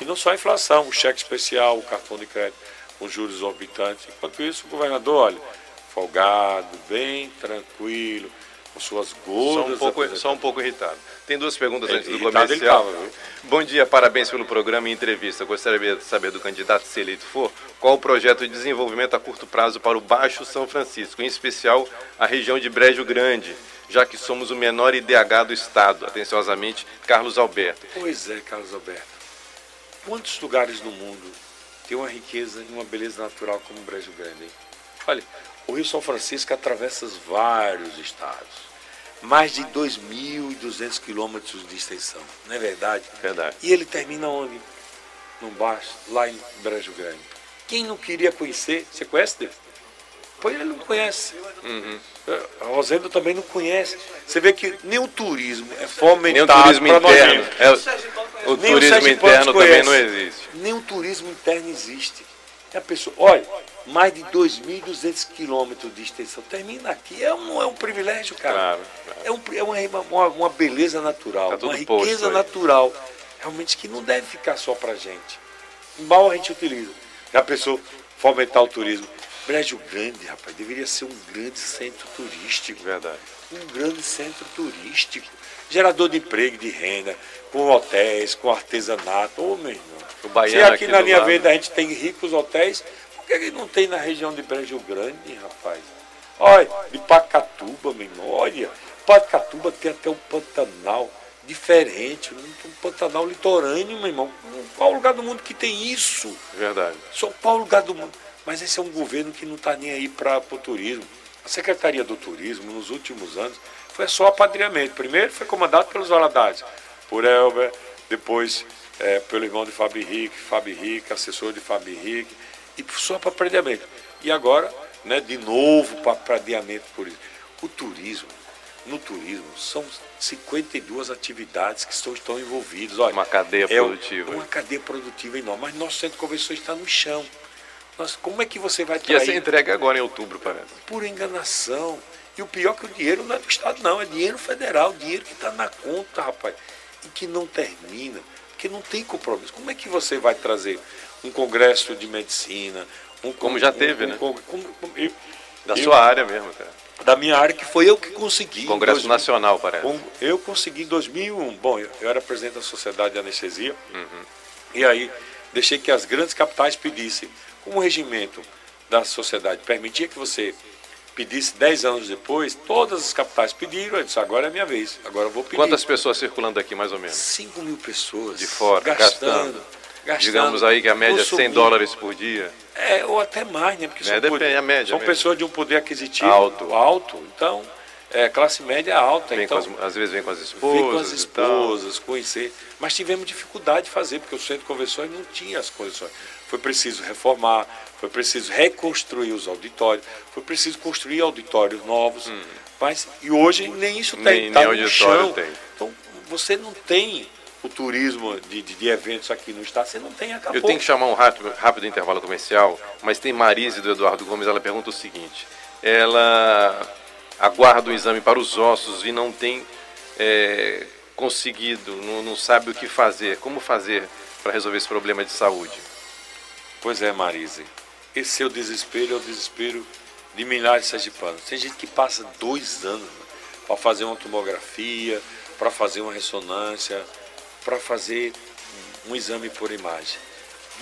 [SPEAKER 5] E não só a inflação, o cheque especial, o cartão de crédito com juros exorbitantes. Enquanto isso, o governador, olha, folgado, bem tranquilo, com suas
[SPEAKER 3] Só
[SPEAKER 5] gordas.
[SPEAKER 3] um, pouco, só um pouco irritado. Tem duas perguntas
[SPEAKER 5] É,
[SPEAKER 3] antes do comercial.
[SPEAKER 5] tava?
[SPEAKER 3] Bom dia, parabéns pelo programa e entrevista. Gostaria de saber do candidato, se eleito for, qual o projeto de desenvolvimento a curto prazo para o Baixo São Francisco, em especial a região de Brejo Grande, já que somos o menor IDH do estado. Atenciosamente, Carlos Alberto.
[SPEAKER 5] Pois é, Carlos Alberto. Quantos lugares no mundo tem uma riqueza e uma beleza natural como o Brejo Grande? Hein? Olha, o Rio São Francisco atravessa vários estados. mais de 2.200 quilômetros de extensão, não é verdade?
[SPEAKER 3] Verdade.
[SPEAKER 5] E ele termina onde? Num bar, lá em Brejo Grande. Quem não queria conhecer, você conhece dele? Pois ele não conhece. É, A Rosendo também não conhece. Você vê que nem o turismo é
[SPEAKER 3] Nem o
[SPEAKER 5] fomentado
[SPEAKER 3] turismo interno. é, o o
[SPEAKER 5] Nem o
[SPEAKER 3] turismo interno também
[SPEAKER 5] conhece.
[SPEAKER 3] não existe.
[SPEAKER 5] Nem o turismo interno existe. E a pessoa, olha, mais de 2.200 quilômetros de extensão. Termina aqui. É um, é um privilégio, cara.
[SPEAKER 3] Claro, claro.
[SPEAKER 5] É, um, é uma, uma, uma beleza natural,
[SPEAKER 3] Tá
[SPEAKER 5] uma riqueza natural. Realmente que não deve ficar só pra gente. Mal a gente utiliza. Já pensou fomentar o turismo? Brejo Grande, rapaz, deveria ser um grande centro turístico
[SPEAKER 3] Verdade.
[SPEAKER 5] Um grande centro turístico, gerador de emprego, de renda, com hotéis, com artesanato. Ô, meu irmão.
[SPEAKER 3] O Baiano
[SPEAKER 5] Se aqui,
[SPEAKER 3] aqui
[SPEAKER 5] na linha
[SPEAKER 3] lado.
[SPEAKER 5] verde a gente tem ricos hotéis, por que, que não tem na região de Brejo Grande, rapaz? Olha, de Pacatuba, meu irmão, olha, Pacatuba tem até um Pantanal diferente, um, Pantanal litorâneo, meu irmão. Qual lugar do mundo que tem isso?
[SPEAKER 3] Verdade.
[SPEAKER 5] São Paulo, lugar do mundo. Mas esse é um governo que não está nem aí para o turismo. A Secretaria do Turismo, nos últimos anos, foi só apadrinhamento. Primeiro foi comandado pelos Valadares, por Elber, depois eh, pelo irmão de Fábio Henrique, Fábio Henrique, assessor de Fábio Henrique, e só para apadrinhamento. E agora, né, de novo para apadrinhamento por isso. O turismo, no turismo, são 52 atividades que estão, estão envolvidas. Olha,
[SPEAKER 3] Uma cadeia
[SPEAKER 5] é
[SPEAKER 3] produtiva.
[SPEAKER 5] Uma cadeia produtiva enorme. Mas nosso centro de convenções está no chão. Nós, como é que você vai
[SPEAKER 3] Que ia ser
[SPEAKER 5] trair
[SPEAKER 3] entregue agora em outubro, parece.
[SPEAKER 5] por enganação? E o pior é que o dinheiro não é do Estado, não. É dinheiro federal, dinheiro que está na conta, rapaz. E que não termina, porque não tem compromisso. Como é que você vai trazer um congresso de medicina? Um,
[SPEAKER 3] Como já teve, né?
[SPEAKER 5] con- como- como- eu-
[SPEAKER 3] Da
[SPEAKER 5] eu-
[SPEAKER 3] sua área mesmo, cara.
[SPEAKER 5] Da minha área, que foi eu que consegui.
[SPEAKER 3] Congresso
[SPEAKER 5] 2000.
[SPEAKER 3] Nacional, parece.
[SPEAKER 5] Eu consegui em 2001. Bom, eu, eu era presidente da Sociedade de Anestesia.
[SPEAKER 3] Uhum.
[SPEAKER 5] E aí deixei que as grandes capitais pedissem. Como o regimento da sociedade permitia que você pedisse 10 anos depois, todas as capitais pediram. Eu disse, agora é a minha vez. Agora eu vou pedir.
[SPEAKER 3] Quantas pessoas circulando aqui, mais ou menos?
[SPEAKER 5] 5 mil pessoas.
[SPEAKER 3] De fora, gastando.
[SPEAKER 5] gastando,
[SPEAKER 3] Digamos aí que a média é 100
[SPEAKER 5] consumindo.
[SPEAKER 3] dólares por dia.
[SPEAKER 5] É, ou até mais, né? Porque
[SPEAKER 3] É,
[SPEAKER 5] são,
[SPEAKER 3] depende,
[SPEAKER 5] poder-
[SPEAKER 3] a média
[SPEAKER 5] são
[SPEAKER 3] mesmo.
[SPEAKER 5] pessoas de um poder aquisitivo
[SPEAKER 3] Alto.
[SPEAKER 5] alto. Então, é, classe média alta.
[SPEAKER 3] Vem
[SPEAKER 5] então,
[SPEAKER 3] as- às vezes vem com as esposas.
[SPEAKER 5] Vem com as esposas, conhecer. Mas tivemos dificuldade de fazer, porque o centro de convenções não tinha as condições. Foi preciso reformar, foi preciso reconstruir os auditórios, foi preciso construir auditórios novos. Mas, e hoje nem isso tem,
[SPEAKER 3] Hum. Nem-
[SPEAKER 5] tá
[SPEAKER 3] nem
[SPEAKER 5] no
[SPEAKER 3] auditório
[SPEAKER 5] chão.
[SPEAKER 3] tem.
[SPEAKER 5] Então, você não tem o turismo de, de, de eventos aqui no estado, você não tem, acabou.
[SPEAKER 3] Eu tenho que chamar um rápido, rápido intervalo comercial, mas tem Marise do Eduardo Gomes, ela pergunta o seguinte. Ela aguarda o exame para os ossos e não tem é, conseguido, não, não sabe o que fazer. Como fazer para resolver esse problema de saúde?
[SPEAKER 5] Pois é, Marise. Esse seu desespero é o desespero de milhares de sergipanos. Tem gente que passa dois anos para fazer uma tomografia, para fazer uma ressonância, para fazer um exame por imagem.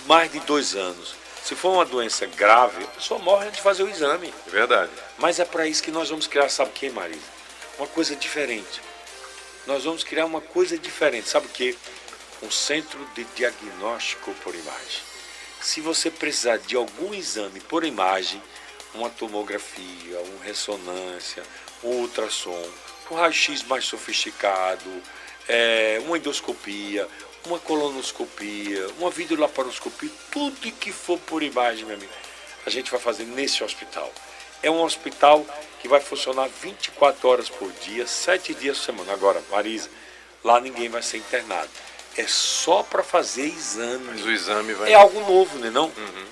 [SPEAKER 5] Mais de dois anos. Se for uma doença grave, a pessoa morre antes de fazer o exame.
[SPEAKER 3] É verdade.
[SPEAKER 5] Mas é para isso que nós vamos criar, sabe o que, Marisa? Uma coisa diferente. Nós vamos criar uma coisa diferente. Sabe o que? Um centro de diagnóstico por imagem. Se você precisar de algum exame por imagem, uma tomografia, uma ressonância, um ultrassom, um raio-x mais sofisticado, é, uma endoscopia, uma colonoscopia, uma videolaparoscopia, tudo que for por imagem, meu amigo, a gente vai fazer nesse hospital. É um hospital que vai funcionar 24 horas por dia, 7 dias por semana. Agora, Marisa, lá ninguém vai ser internado. É só para fazer exame.
[SPEAKER 3] Mas o exame vai
[SPEAKER 5] É algo novo, né? Não?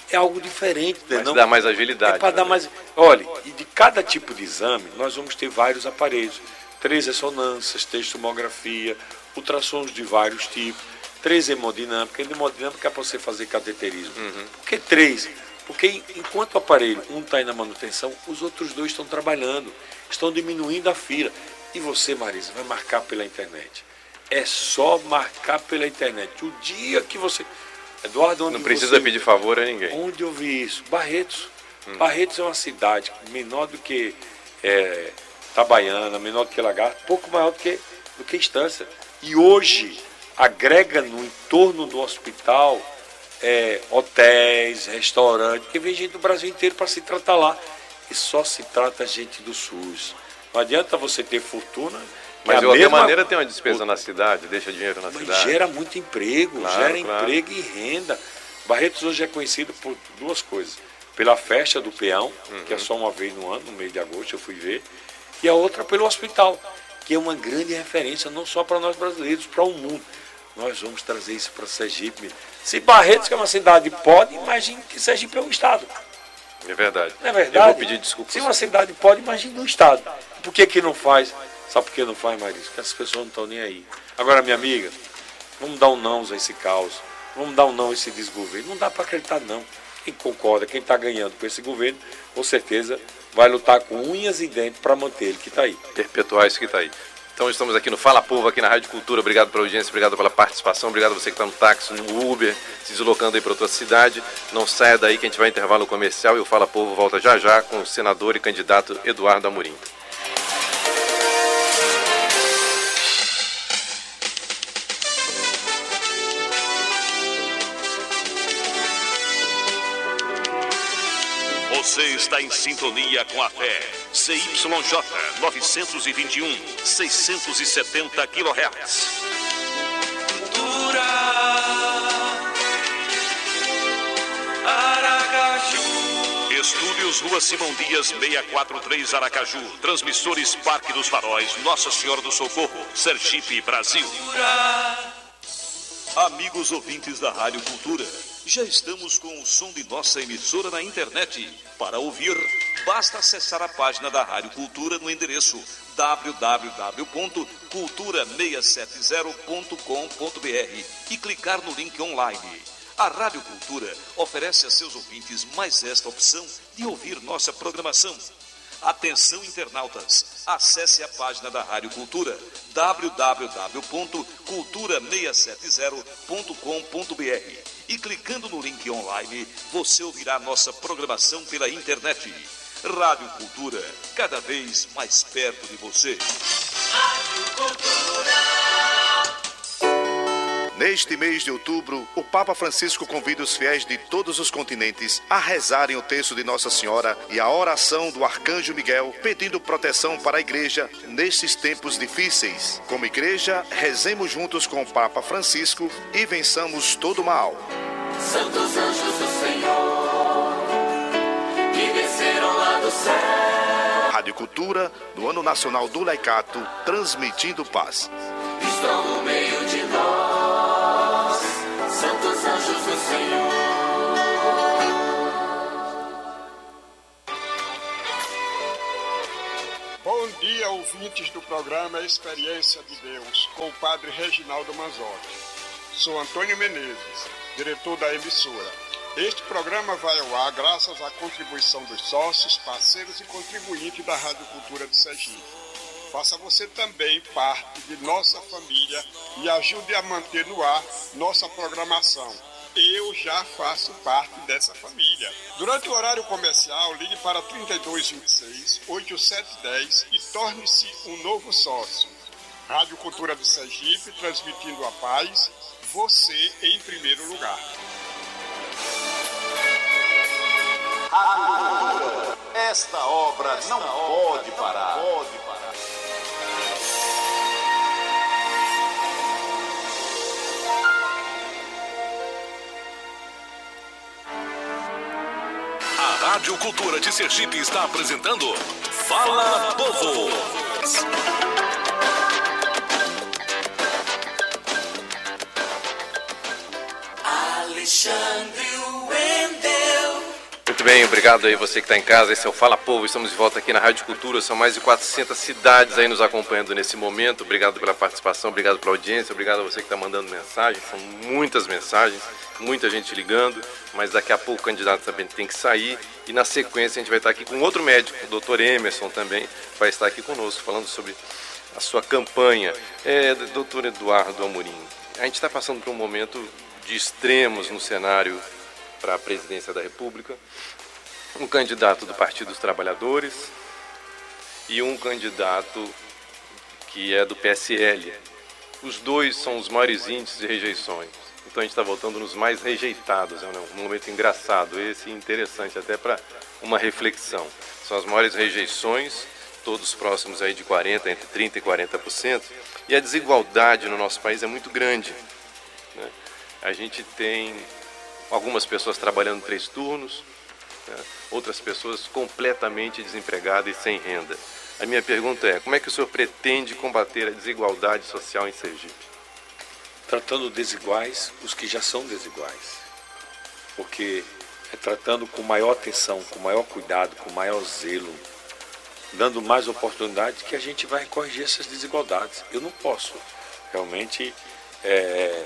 [SPEAKER 5] É algo diferente, né?
[SPEAKER 3] Mas
[SPEAKER 5] não?
[SPEAKER 3] dá mais agilidade.
[SPEAKER 5] É para dar
[SPEAKER 3] né?
[SPEAKER 5] mais. Olha, e de cada tipo de exame, nós vamos ter vários aparelhos: três ressonâncias, três tomografia, ultrassons de vários tipos, três hemodinâmica. Hemodinâmica é para você fazer cateterismo. Por que três? Porque enquanto o aparelho, um está aí na manutenção, os outros dois estão trabalhando, estão diminuindo a fila. E você, Marisa, vai marcar pela internet. É só marcar pela internet. O dia que você. Eduardo, onde
[SPEAKER 3] Não precisa
[SPEAKER 5] você-
[SPEAKER 3] pedir favor a ninguém.
[SPEAKER 5] Onde eu vi isso? Barretos. Barretos é uma cidade menor do que é, Itabaiana, menor do que Lagarto, pouco maior do que, do que Estância. E hoje agrega no entorno do hospital é, hotéis, restaurantes, porque vem gente do Brasil inteiro para se tratar lá. E só se trata gente do SUS. Não adianta você ter fortuna. Que
[SPEAKER 3] Mas
[SPEAKER 5] a
[SPEAKER 3] de qualquer
[SPEAKER 5] mesma-
[SPEAKER 3] maneira tem uma despesa na cidade, deixa dinheiro na
[SPEAKER 5] Mas
[SPEAKER 3] cidade.
[SPEAKER 5] gera muito emprego,
[SPEAKER 3] Claro,
[SPEAKER 5] gera
[SPEAKER 3] claro.
[SPEAKER 5] emprego e renda. Barretos hoje é conhecido por duas coisas. Pela festa do peão, que
[SPEAKER 3] Uhum.
[SPEAKER 5] é só uma vez no ano, no mês de agosto eu fui ver, e a outra pelo hospital, que é uma grande referência não só para nós brasileiros, para o mundo. Nós vamos trazer isso para Sergipe. Se Barretos, que é uma cidade, pode, imagine que Sergipe é um estado.
[SPEAKER 3] É verdade.
[SPEAKER 5] Não é verdade?
[SPEAKER 3] Eu vou pedir desculpas.
[SPEAKER 5] Se uma cidade pode, imagine um estado. Por que, que não faz? Sabe por que não faz, Marisa? Porque as pessoas não estão nem aí. Agora, minha amiga, vamos dar um não a esse caos. Vamos dar um não a esse desgoverno. Não dá para acreditar, não. Quem concorda, quem está ganhando com esse governo, com certeza vai lutar com unhas e dentes para manter ele que está aí.
[SPEAKER 3] perpetuar isso que está aí. Então estamos aqui no Fala Povo, aqui na Rádio Cultura. Obrigado pela audiência, obrigado pela participação, obrigado você que está no táxi, no Uber, se deslocando aí para outra cidade. Não saia daí que a gente vai intervalo comercial e o Fala Povo volta já já com o senador e candidato Eduardo Amorim.
[SPEAKER 1] Você está em sintonia com a fé. CYJ 921, 670 kHz. Estúdios Rua Simão Dias 643 Aracaju. Transmissores Parque dos Faróis, Nossa Senhora do Socorro, Sergipe, Brasil. Amigos ouvintes da Rádio Cultura, já estamos com o som de nossa emissora na internet. Para ouvir, basta acessar a página da Rádio Cultura no endereço www.cultura670.com.br e clicar no link online. A Rádio Cultura oferece a seus ouvintes mais esta opção de ouvir nossa programação. Atenção internautas, acesse a página da Rádio Cultura www.cultura670.com.br e clicando no link online, você ouvirá nossa programação pela internet. Rádio Cultura, cada vez mais perto de você.
[SPEAKER 6] Neste mês de outubro, o Papa Francisco convida os fiéis de todos os continentes a rezarem o texto de Nossa Senhora e a oração do Arcanjo Miguel, pedindo proteção para a igreja nestes tempos difíceis. Como igreja, rezemos juntos com o Papa Francisco e vençamos todo o mal.
[SPEAKER 2] Santos anjos do Senhor, que desceram lá do céu,
[SPEAKER 6] Rádio Cultura, no Ano Nacional do Laicato, transmitindo paz.
[SPEAKER 2] estão
[SPEAKER 7] Bom dia, ouvintes do programa Experiência de Deus, com o Padre Reginaldo Manzotti. Sou Antônio Menezes, diretor da emissora. Este programa vai ao ar graças à contribuição dos sócios, parceiros e contribuintes da Rádio Cultura de Sergipe. Faça você também parte de nossa família e ajude a manter no ar nossa programação. Eu já faço parte dessa família. Durante o horário comercial, ligue para 3226 8710 e torne-se um novo sócio. Rádio Cultura de Sergipe, transmitindo a paz, você em primeiro lugar.
[SPEAKER 6] Esta obra não pode parar. Pode parar.
[SPEAKER 1] A Rádio Cultura de Sergipe está apresentando Fala Povo.
[SPEAKER 2] Alexandre.
[SPEAKER 3] Muito bem, obrigado aí você que está em casa. Esse é o Fala Povo. Estamos de volta aqui na Rádio Cultura. São mais de 400 cidades aí nos acompanhando nesse momento. Obrigado pela participação, obrigado pela audiência, obrigado a você que está mandando mensagens. São muitas mensagens, muita gente ligando. Mas daqui a pouco o candidato também tem que sair. E na sequência a gente vai estar aqui com outro médico, o doutor Emerson também, vai estar aqui conosco falando sobre a sua campanha. É, doutor Eduardo Amorim, a gente está passando por um momento de extremos no cenário para a presidência da República, um candidato do Partido dos Trabalhadores e um candidato que é do PSL. Os dois são os maiores índices de rejeições. Então a gente está voltando nos mais rejeitados. É um momento engraçado esse interessante até para uma reflexão. São as maiores rejeições todos próximos aí de 40, entre 30 e 40%, e a desigualdade no nosso país é muito grande. Né? A gente tem algumas pessoas trabalhando três turnos, né? outras pessoas completamente desempregadas e sem renda. A minha pergunta é: como é que o senhor pretende combater a desigualdade social em Sergipe?
[SPEAKER 5] Tratando desiguais os que já são desiguais. Porque é tratando com maior atenção, com maior cuidado, com maior zelo, dando mais oportunidade que a gente vai corrigir essas desigualdades. Eu não posso realmente é,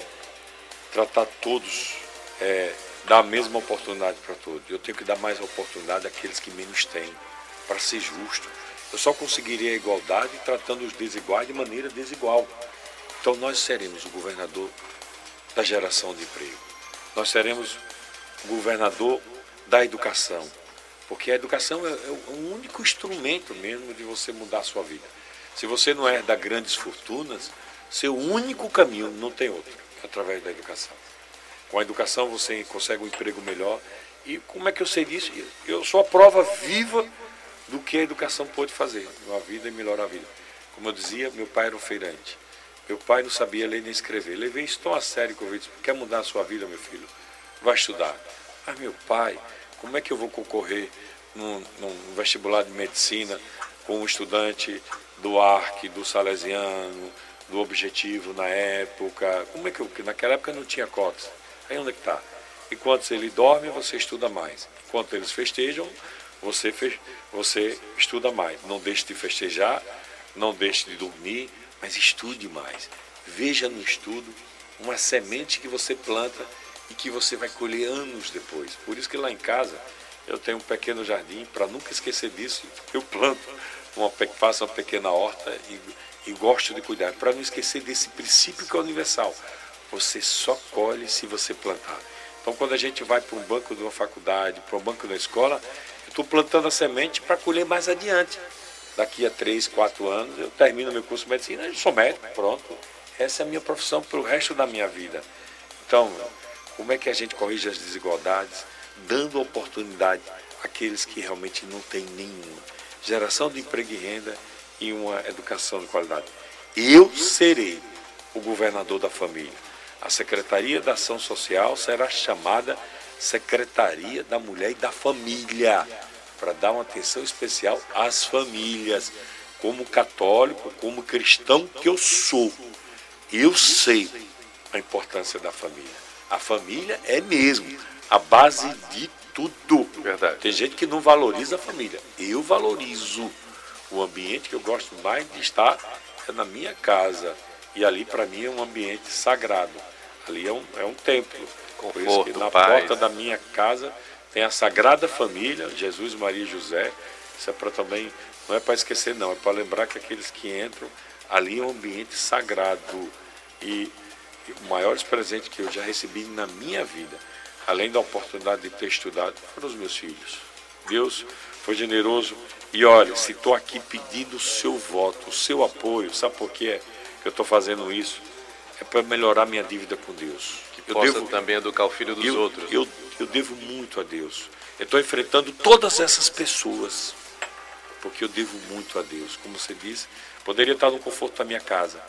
[SPEAKER 5] tratar todos, é, dar a mesma oportunidade para todos. Eu tenho que dar mais oportunidade àqueles que menos têm, para ser justo. Eu só conseguiria a igualdade tratando os desiguais de maneira desigual. Então nós seremos o governador da geração de emprego. Nós seremos o governador da educação. Porque a educação é, é o único instrumento mesmo de você mudar a sua vida. Se você não é da grandes fortunas, seu único caminho não tem outro, é através da educação. Com a educação você consegue um emprego melhor. E como é que eu sei disso? Eu sou a prova viva do que a educação pode fazer na vida e melhorar a vida. Como eu dizia, meu pai era um feirante. Meu pai não sabia ler nem escrever. Levei isso tão a sério que eu disse, quer mudar a sua vida, meu filho? Vai estudar. Mas meu pai, como é que eu vou concorrer num, num vestibular de medicina com um estudante do ARC, do Salesiano, do Objetivo na época? Como é que eu, naquela época não tinha cotas. Aí onde é que está? Enquanto ele dorme, você estuda mais. Enquanto eles festejam, você, fe... você estuda mais. Não deixe de festejar, não deixe de dormir, mas estude mais. Veja no estudo uma semente que você planta e que você vai colher anos depois. Por isso que lá em casa eu tenho um pequeno jardim, para nunca esquecer disso, eu planto, uma, faço uma pequena horta e, e gosto de cuidar, para não esquecer desse princípio que é universal. Você só colhe se você plantar. Então, quando a gente vai para um banco de uma faculdade, para um banco da escola, Estou plantando a semente para colher mais adiante. Daqui a três, quatro anos, eu termino meu curso de medicina e sou médico, pronto. Essa é a minha profissão para o resto da minha vida. Então, como é que a gente corrige as desigualdades? Dando oportunidade àqueles que realmente não têm nenhuma. Geração de emprego e renda e uma educação de qualidade. Eu serei o governador da família. A Secretaria da Ação Social será chamada Secretaria da Mulher e da Família, para dar uma atenção especial às famílias. Como católico, como cristão que eu sou, eu sei a importância da família. A família é mesmo a base de tudo.
[SPEAKER 3] Verdade.
[SPEAKER 5] Tem gente que não valoriza a família. Eu valorizo. O ambiente que eu gosto mais de estar é na minha casa. E ali, para mim, é um ambiente sagrado. Ali é um, é um templo. Por isso que na paz. porta da minha casa tem a Sagrada Família, Jesus, Maria e José. Isso é para também, não é para esquecer não, é para lembrar que aqueles que entram ali é um ambiente sagrado. E, e o maior presente que eu já recebi na minha vida, além da oportunidade de ter estudado, foram os meus filhos. Deus foi generoso. E olha, se estou aqui pedindo o seu voto, o seu apoio, sabe por quê que eu estou fazendo isso? É para melhorar minha dívida com Deus
[SPEAKER 3] eu possa devo, também educar o filho dos
[SPEAKER 5] eu,
[SPEAKER 3] outros.
[SPEAKER 5] Eu, eu devo muito a Deus. Eu estou enfrentando todas essas pessoas, porque eu devo muito a Deus. Como você disse, poderia estar no conforto da minha casa,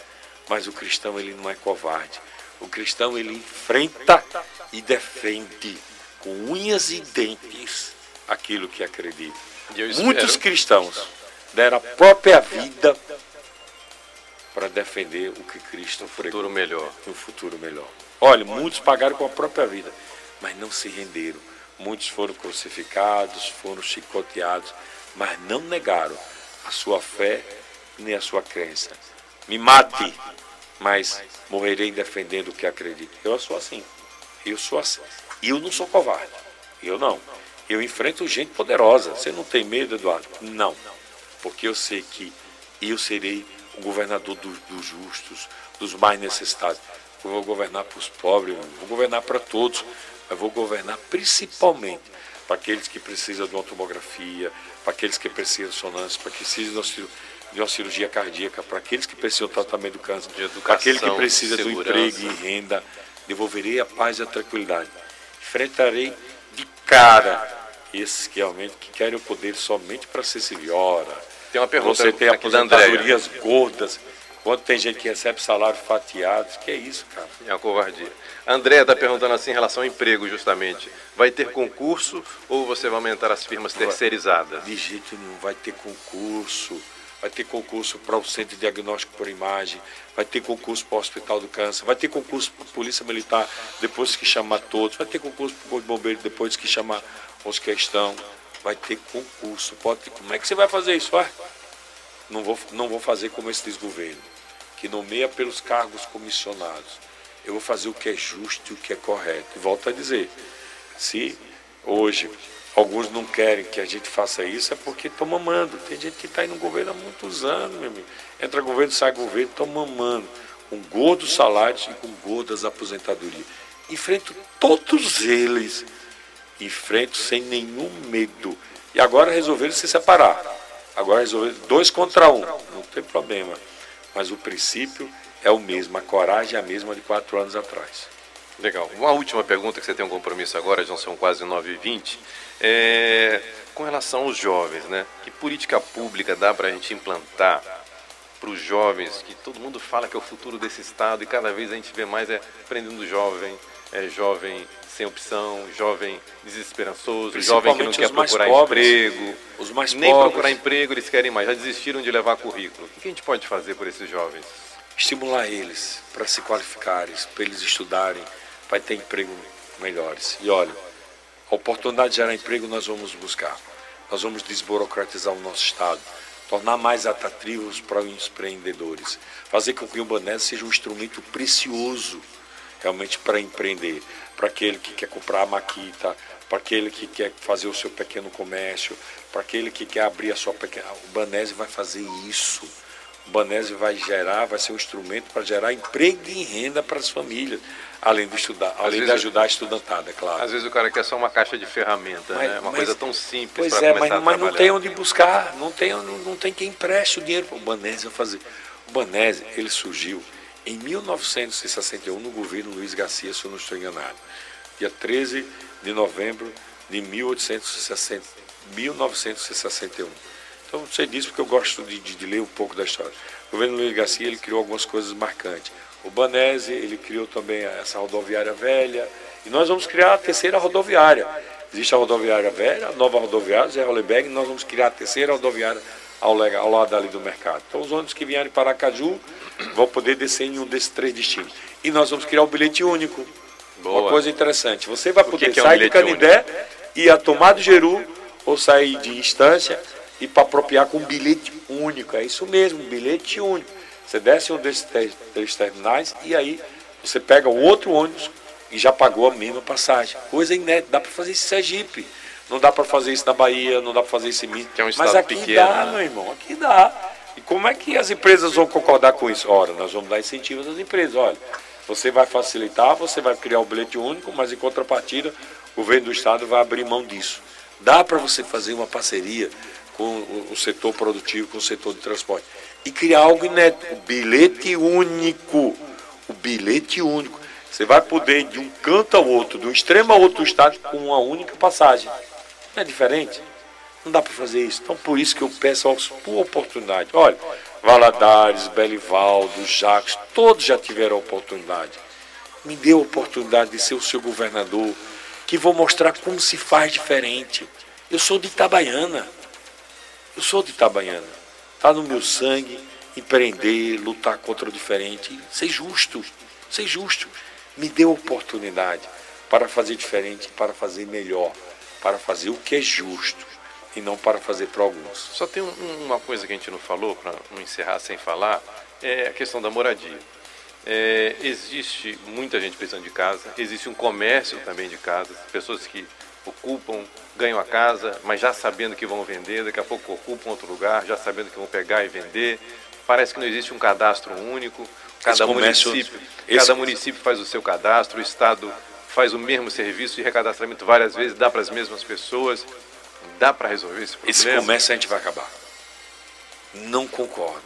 [SPEAKER 5] mas o cristão ele não é covarde. O cristão ele enfrenta e defende com unhas e dentes aquilo que acredita. Muitos cristãos deram a própria vida para defender o que Cristo um
[SPEAKER 3] futuro melhor.
[SPEAKER 5] Um futuro melhor. Olha, muitos pagaram com a própria vida, mas não se renderam. Muitos foram crucificados, foram chicoteados, mas não negaram a sua fé nem a sua crença. Me mate, mas morrerei defendendo o que acredito. Eu sou assim. Eu sou assim. Eu não sou covarde. Eu não. Eu enfrento gente poderosa. Você não tem medo, Eduardo? Não. Porque eu sei que eu serei o governador dos, dos justos, dos mais necessitados. Eu vou governar para os pobres, vou governar para todos, mas vou governar principalmente para aqueles que precisam de uma tomografia, para aqueles que precisam de sonância, para que precisam de uma cirurgia cardíaca, para aqueles que precisam de tratamento do câncer, para aquele que precisa do emprego e renda. Devolverei a paz e a tranquilidade. Enfrentarei de cara esses que realmente que querem o poder somente para ser civil.
[SPEAKER 3] Tem uma pergunta
[SPEAKER 5] Você tem
[SPEAKER 3] aqui da Andréia.
[SPEAKER 5] aposentadorias gordas. Quanto tem gente que recebe salário fatiado. Que é isso, cara?
[SPEAKER 3] É uma covardia. A Andréia está perguntando assim em relação ao emprego, justamente. Vai ter concurso ou você vai aumentar as firmas terceirizadas?
[SPEAKER 5] De jeito nenhum. Vai ter concurso. Vai ter concurso para o Centro de Diagnóstico por Imagem. Vai ter concurso para o Hospital do Câncer. Vai ter concurso para a Polícia Militar depois que chamar todos. Vai ter concurso para o Corpo de Bombeiro depois que chamar os que estão. Vai ter concurso. Pode. Como é que você vai fazer isso? Ué? Não vou, não vou fazer como esse desgoverno, que nomeia pelos cargos comissionados. Eu vou fazer o que é justo e o que é correto. E volto a dizer, se hoje alguns não querem que a gente faça isso, é porque estão mamando. Tem gente que está aí no governo há muitos anos, meu amigo. Entra governo, sai governo, estão mamando. Com gordo salários e com gordas aposentadorias. Enfrento todos eles. Enfrento sem nenhum medo. E agora resolveram se separar. Agora resolveram dois contra um. Não tem problema. Mas o princípio é o mesmo. A coragem é a mesma de quatro anos atrás.
[SPEAKER 3] Legal. Uma última pergunta, que você tem um compromisso agora, já são quase 9h20. É, com relação aos jovens, né? Que política pública dá para a gente implantar para os jovens, que todo mundo fala que é o futuro desse Estado e cada vez a gente vê mais é prendendo jovem, é jovem sem opção, jovem desesperançoso, jovem que não quer procurar
[SPEAKER 5] pobres.
[SPEAKER 3] emprego.
[SPEAKER 5] Os mais
[SPEAKER 3] Nem
[SPEAKER 5] pobres.
[SPEAKER 3] procurar emprego eles querem mais, já desistiram de levar currículo. O que a gente pode fazer por esses jovens?
[SPEAKER 5] estimular eles para se qualificarem, para eles estudarem, para ter emprego melhores. E olha, a oportunidade de gerar emprego nós vamos buscar. Nós vamos desburocratizar o nosso Estado, tornar mais atrativos para os empreendedores, fazer com que o Banese seja um instrumento precioso realmente para empreender, para aquele que quer comprar a maquita, para aquele que quer fazer o seu pequeno comércio, para aquele que quer abrir a sua pequena. O Banese vai fazer isso. O Banese vai gerar, vai ser um instrumento para gerar emprego e renda para as famílias, além de estudar, além de
[SPEAKER 3] vezes-
[SPEAKER 5] ajudar a estudantada, é claro.
[SPEAKER 3] Às vezes o cara quer só uma caixa de ferramenta,
[SPEAKER 5] Mas-
[SPEAKER 3] né? Uma
[SPEAKER 5] mas-
[SPEAKER 3] coisa tão simples
[SPEAKER 5] Pois é, mas, mas não tem onde buscar, não tem, não, não tem quem empreste o dinheiro o Banese vai fazer. O Banese, ele surgiu em 1961 no governo Luiz Garcia, se eu não estou enganado. Dia 13 de novembro de 1860, 1961. Então, eu sei disso porque eu gosto de, de- de ler um pouco da história. O governo Luiz Garcia, ele criou algumas coisas marcantes. O Banese, ele criou também essa rodoviária velha, e nós vamos criar a terceira rodoviária. Existe a rodoviária velha, a nova rodoviária, Zé Hollenberg, e nós vamos criar a terceira rodoviária ao, ao lado ali do mercado. Então, os ônibus que vierem para Aracaju vão poder descer em um desses três destinos. E nós vamos criar o bilhete único.
[SPEAKER 3] Boa.
[SPEAKER 5] Uma coisa interessante, você vai
[SPEAKER 3] que
[SPEAKER 5] poder
[SPEAKER 3] que é um
[SPEAKER 5] sair de Canindé e a tomar do Geru, ou sair de instância e para apropriar com um bilhete único. É isso mesmo, um bilhete único. Você desce um desses três, três terminais e aí você pega um outro ônibus e já pagou a mesma passagem. Coisa inédita, dá para fazer isso em Sergipe. Não dá para fazer isso na Bahia, não dá para fazer isso em Minas.
[SPEAKER 3] Que é um
[SPEAKER 5] Mas aqui
[SPEAKER 3] pequeno,
[SPEAKER 5] dá,
[SPEAKER 3] né?
[SPEAKER 5] meu irmão, aqui dá. E como é que as empresas vão concordar com isso? Ora, nós vamos dar incentivos às empresas. Olha, você vai facilitar, você vai criar o bilhete único, mas em contrapartida, o governo do estado vai abrir mão disso. Dá para você fazer uma parceria com o, o setor produtivo, com o setor de transporte e criar algo inédito, o bilhete único. O bilhete único. Você vai poder ir de um canto ao outro, de um extremo ao outro do estado, com uma única passagem. Não é diferente? Não dá para fazer isso. Então, por isso que eu peço aos, por oportunidade. Olha, Valadares, Belivaldo, Jacques, todos já tiveram oportunidade. Me dê a oportunidade de ser o seu governador, que vou mostrar como se faz diferente. Eu sou de Itabaiana. Eu sou de Itabaiana. Está no meu sangue empreender, lutar contra o diferente, ser justo, ser justo. Me dê a oportunidade para fazer diferente, para fazer melhor, para fazer o que é justo e não para fazer para alguns.
[SPEAKER 3] Só tem um- uma coisa que a gente não falou, para não encerrar sem falar, é a questão da moradia. É, existe muita gente precisando de casa, existe um comércio também de casas, pessoas que ocupam, ganham a casa, mas já sabendo que vão vender, daqui a pouco ocupam outro lugar, já sabendo que vão pegar e vender. Parece que não existe um cadastro único, cada
[SPEAKER 5] comércio-
[SPEAKER 3] município,
[SPEAKER 5] esse-
[SPEAKER 3] cada município faz o seu cadastro, o Estado faz o mesmo serviço de recadastramento várias vezes, dá para as mesmas pessoas. Dá para resolver esse problema?
[SPEAKER 5] Esse comércio a gente vai acabar. Não concordo.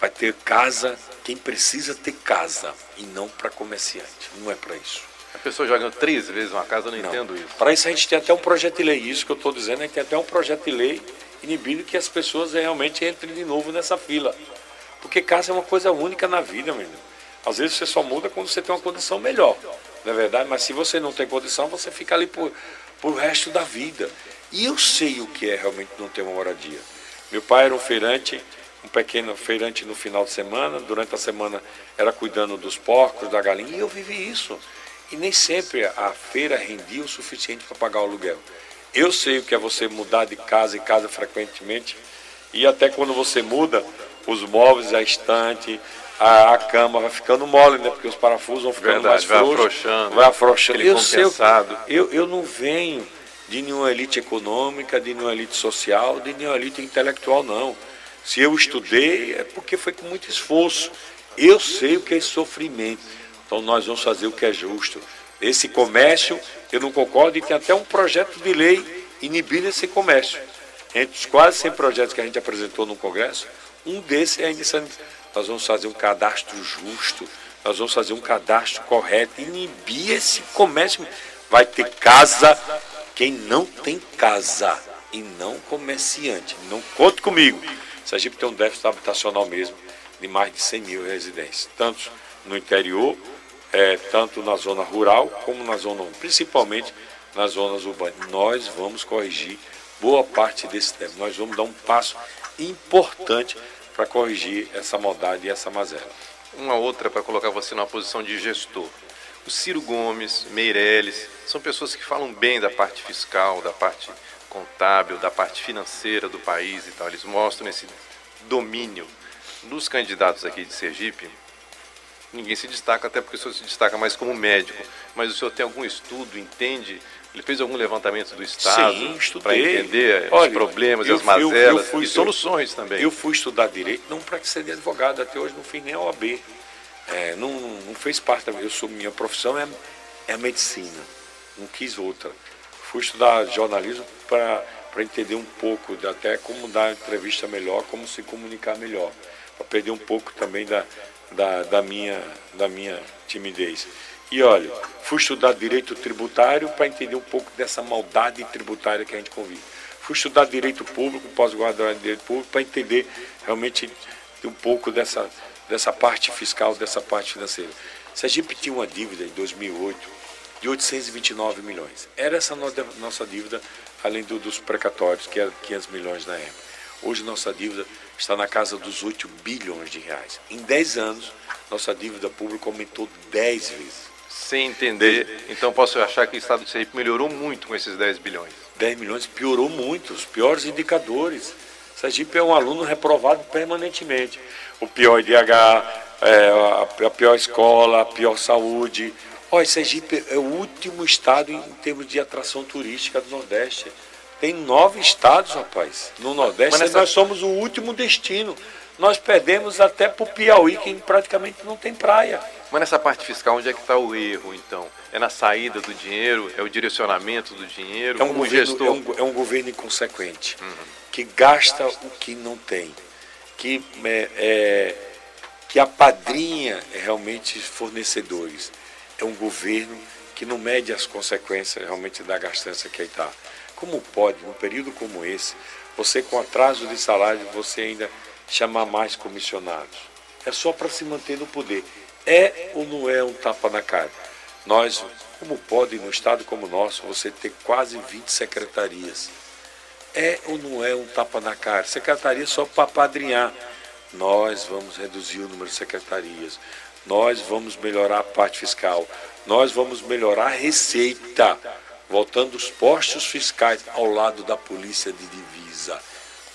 [SPEAKER 5] Vai ter casa, quem precisa ter casa, e não para comerciante. Não é para isso.
[SPEAKER 3] A pessoa joga três vezes uma casa, eu não,
[SPEAKER 5] Não.
[SPEAKER 3] entendo isso.
[SPEAKER 5] Para isso a gente tem até um projeto de lei. Isso que eu estou dizendo, a gente tem até um projeto de lei inibindo que as pessoas realmente entrem de novo nessa fila. Porque casa é uma coisa única na vida, menino. Às vezes você só muda quando você tem uma condição melhor, não é verdade? Mas se você não tem condição, você fica ali por, por resto da vida. E eu sei o que é realmente não ter uma moradia. Meu pai era um feirante, um pequeno feirante no final de semana, durante a semana era cuidando dos porcos, da galinha, e eu vivi isso. E nem sempre a feira rendia o suficiente para pagar o aluguel. Eu sei o que é você mudar de casa em casa frequentemente, e até quando você muda, os móveis, a estante, a, a cama vai ficando mole, né? Porque os parafusos vão ficando
[SPEAKER 3] Verdade,
[SPEAKER 5] mais
[SPEAKER 3] vai
[SPEAKER 5] frouxos,
[SPEAKER 3] afrouxando.
[SPEAKER 5] Vai afrouxando. Eu, sei, eu, eu não venho de nenhuma elite econômica, de nenhuma elite social, de nenhuma elite intelectual, não. Se eu estudei, é porque foi com muito esforço. Eu sei o que é sofrimento. Então nós vamos fazer o que é justo. Esse comércio, eu não concordo, e tem até um projeto de lei inibindo esse comércio. Entre os quase 100 projetos que a gente apresentou no Congresso, um desses é a iniciativa. Nós vamos fazer um cadastro justo, nós vamos fazer um cadastro correto, inibir esse comércio. Vai ter casa quem não tem casa e não comerciante. Não conte comigo. Sergipe tem um déficit habitacional mesmo de mais de 100 mil residências, tanto no interior, é, tanto na zona rural como na zona, principalmente nas zonas urbanas. Nós vamos corrigir boa parte desse tempo. Nós vamos dar um passo importante para corrigir essa maldade e essa mazela.
[SPEAKER 3] Uma outra para colocar você numa posição de gestor. O Ciro Gomes, Meirelles, são pessoas que falam bem da parte fiscal, da parte contábil, da parte financeira do país e tal. Eles mostram esse domínio. Dos candidatos aqui de Sergipe, ninguém se destaca, até porque o senhor se destaca mais como médico. Mas o senhor tem algum estudo, entende? Ele fez algum levantamento do Estado
[SPEAKER 5] Sim, estudei.
[SPEAKER 3] para entender
[SPEAKER 5] Olha,
[SPEAKER 3] os problemas,
[SPEAKER 5] eu
[SPEAKER 3] as
[SPEAKER 5] fui- eu- eu
[SPEAKER 3] mazelas e soluções também.
[SPEAKER 5] Eu fui estudar direito não para ser de advogado, até hoje não fiz nem a OAB. É, não, não fez parte da eu sou Minha profissão é, é a medicina, não quis outra. Fui estudar jornalismo para entender um pouco, de até como dar entrevista melhor, como se comunicar melhor, para perder um pouco também da, da, da, minha, da minha timidez. E olha, fui estudar direito tributário para entender um pouco dessa maldade tributária que a gente convive. Fui estudar direito público, pós-graduado em direito público, para entender realmente um pouco dessa, dessa parte fiscal, dessa parte financeira. Sergipe tinha uma dívida em 2008 de 829 milhões. Era essa no- nossa dívida, além do- dos precatórios, que era 500 milhões na época. Hoje nossa dívida está na casa dos 8 bilhões de reais. Em 10 anos, nossa dívida pública aumentou 10 vezes.
[SPEAKER 3] Sem entender, então posso achar que o Estado de Sergipe melhorou muito com esses 10 bilhões.
[SPEAKER 5] 10 milhões piorou muito, os piores indicadores. Sergipe é um aluno reprovado permanentemente. O pior IDH, é, a, pior escola, a pior saúde. Olha, Sergipe é o último estado em termos de atração turística do Nordeste. Tem nove estados, rapaz, no Nordeste.
[SPEAKER 3] Mas nessa-
[SPEAKER 5] Nós somos o último destino. Nós perdemos até para o Piauí, que praticamente não tem praia.
[SPEAKER 3] Mas nessa parte fiscal, onde é que está o erro, então? É na saída do dinheiro? É o direcionamento do dinheiro?
[SPEAKER 5] É um, governo,
[SPEAKER 3] gestor?
[SPEAKER 5] é, um, é um governo inconsequente, que gasta o que não tem, que, é, é, que apadrinha realmente fornecedores. É um governo que não mede as consequências realmente da gastança que aí está. Como pode, num período como esse, você com atraso de salário, você ainda chamar mais comissionados? É só para se manter no poder. É ou não é um tapa na cara? Nós, como pode, num estado como o nosso, você ter quase 20 secretarias? É ou não é um tapa na cara? Secretaria só para padrinhar. Nós vamos reduzir o número de secretarias. Nós vamos melhorar a parte fiscal. Nós vamos melhorar a receita, voltando os postos fiscais ao lado da polícia de divisa.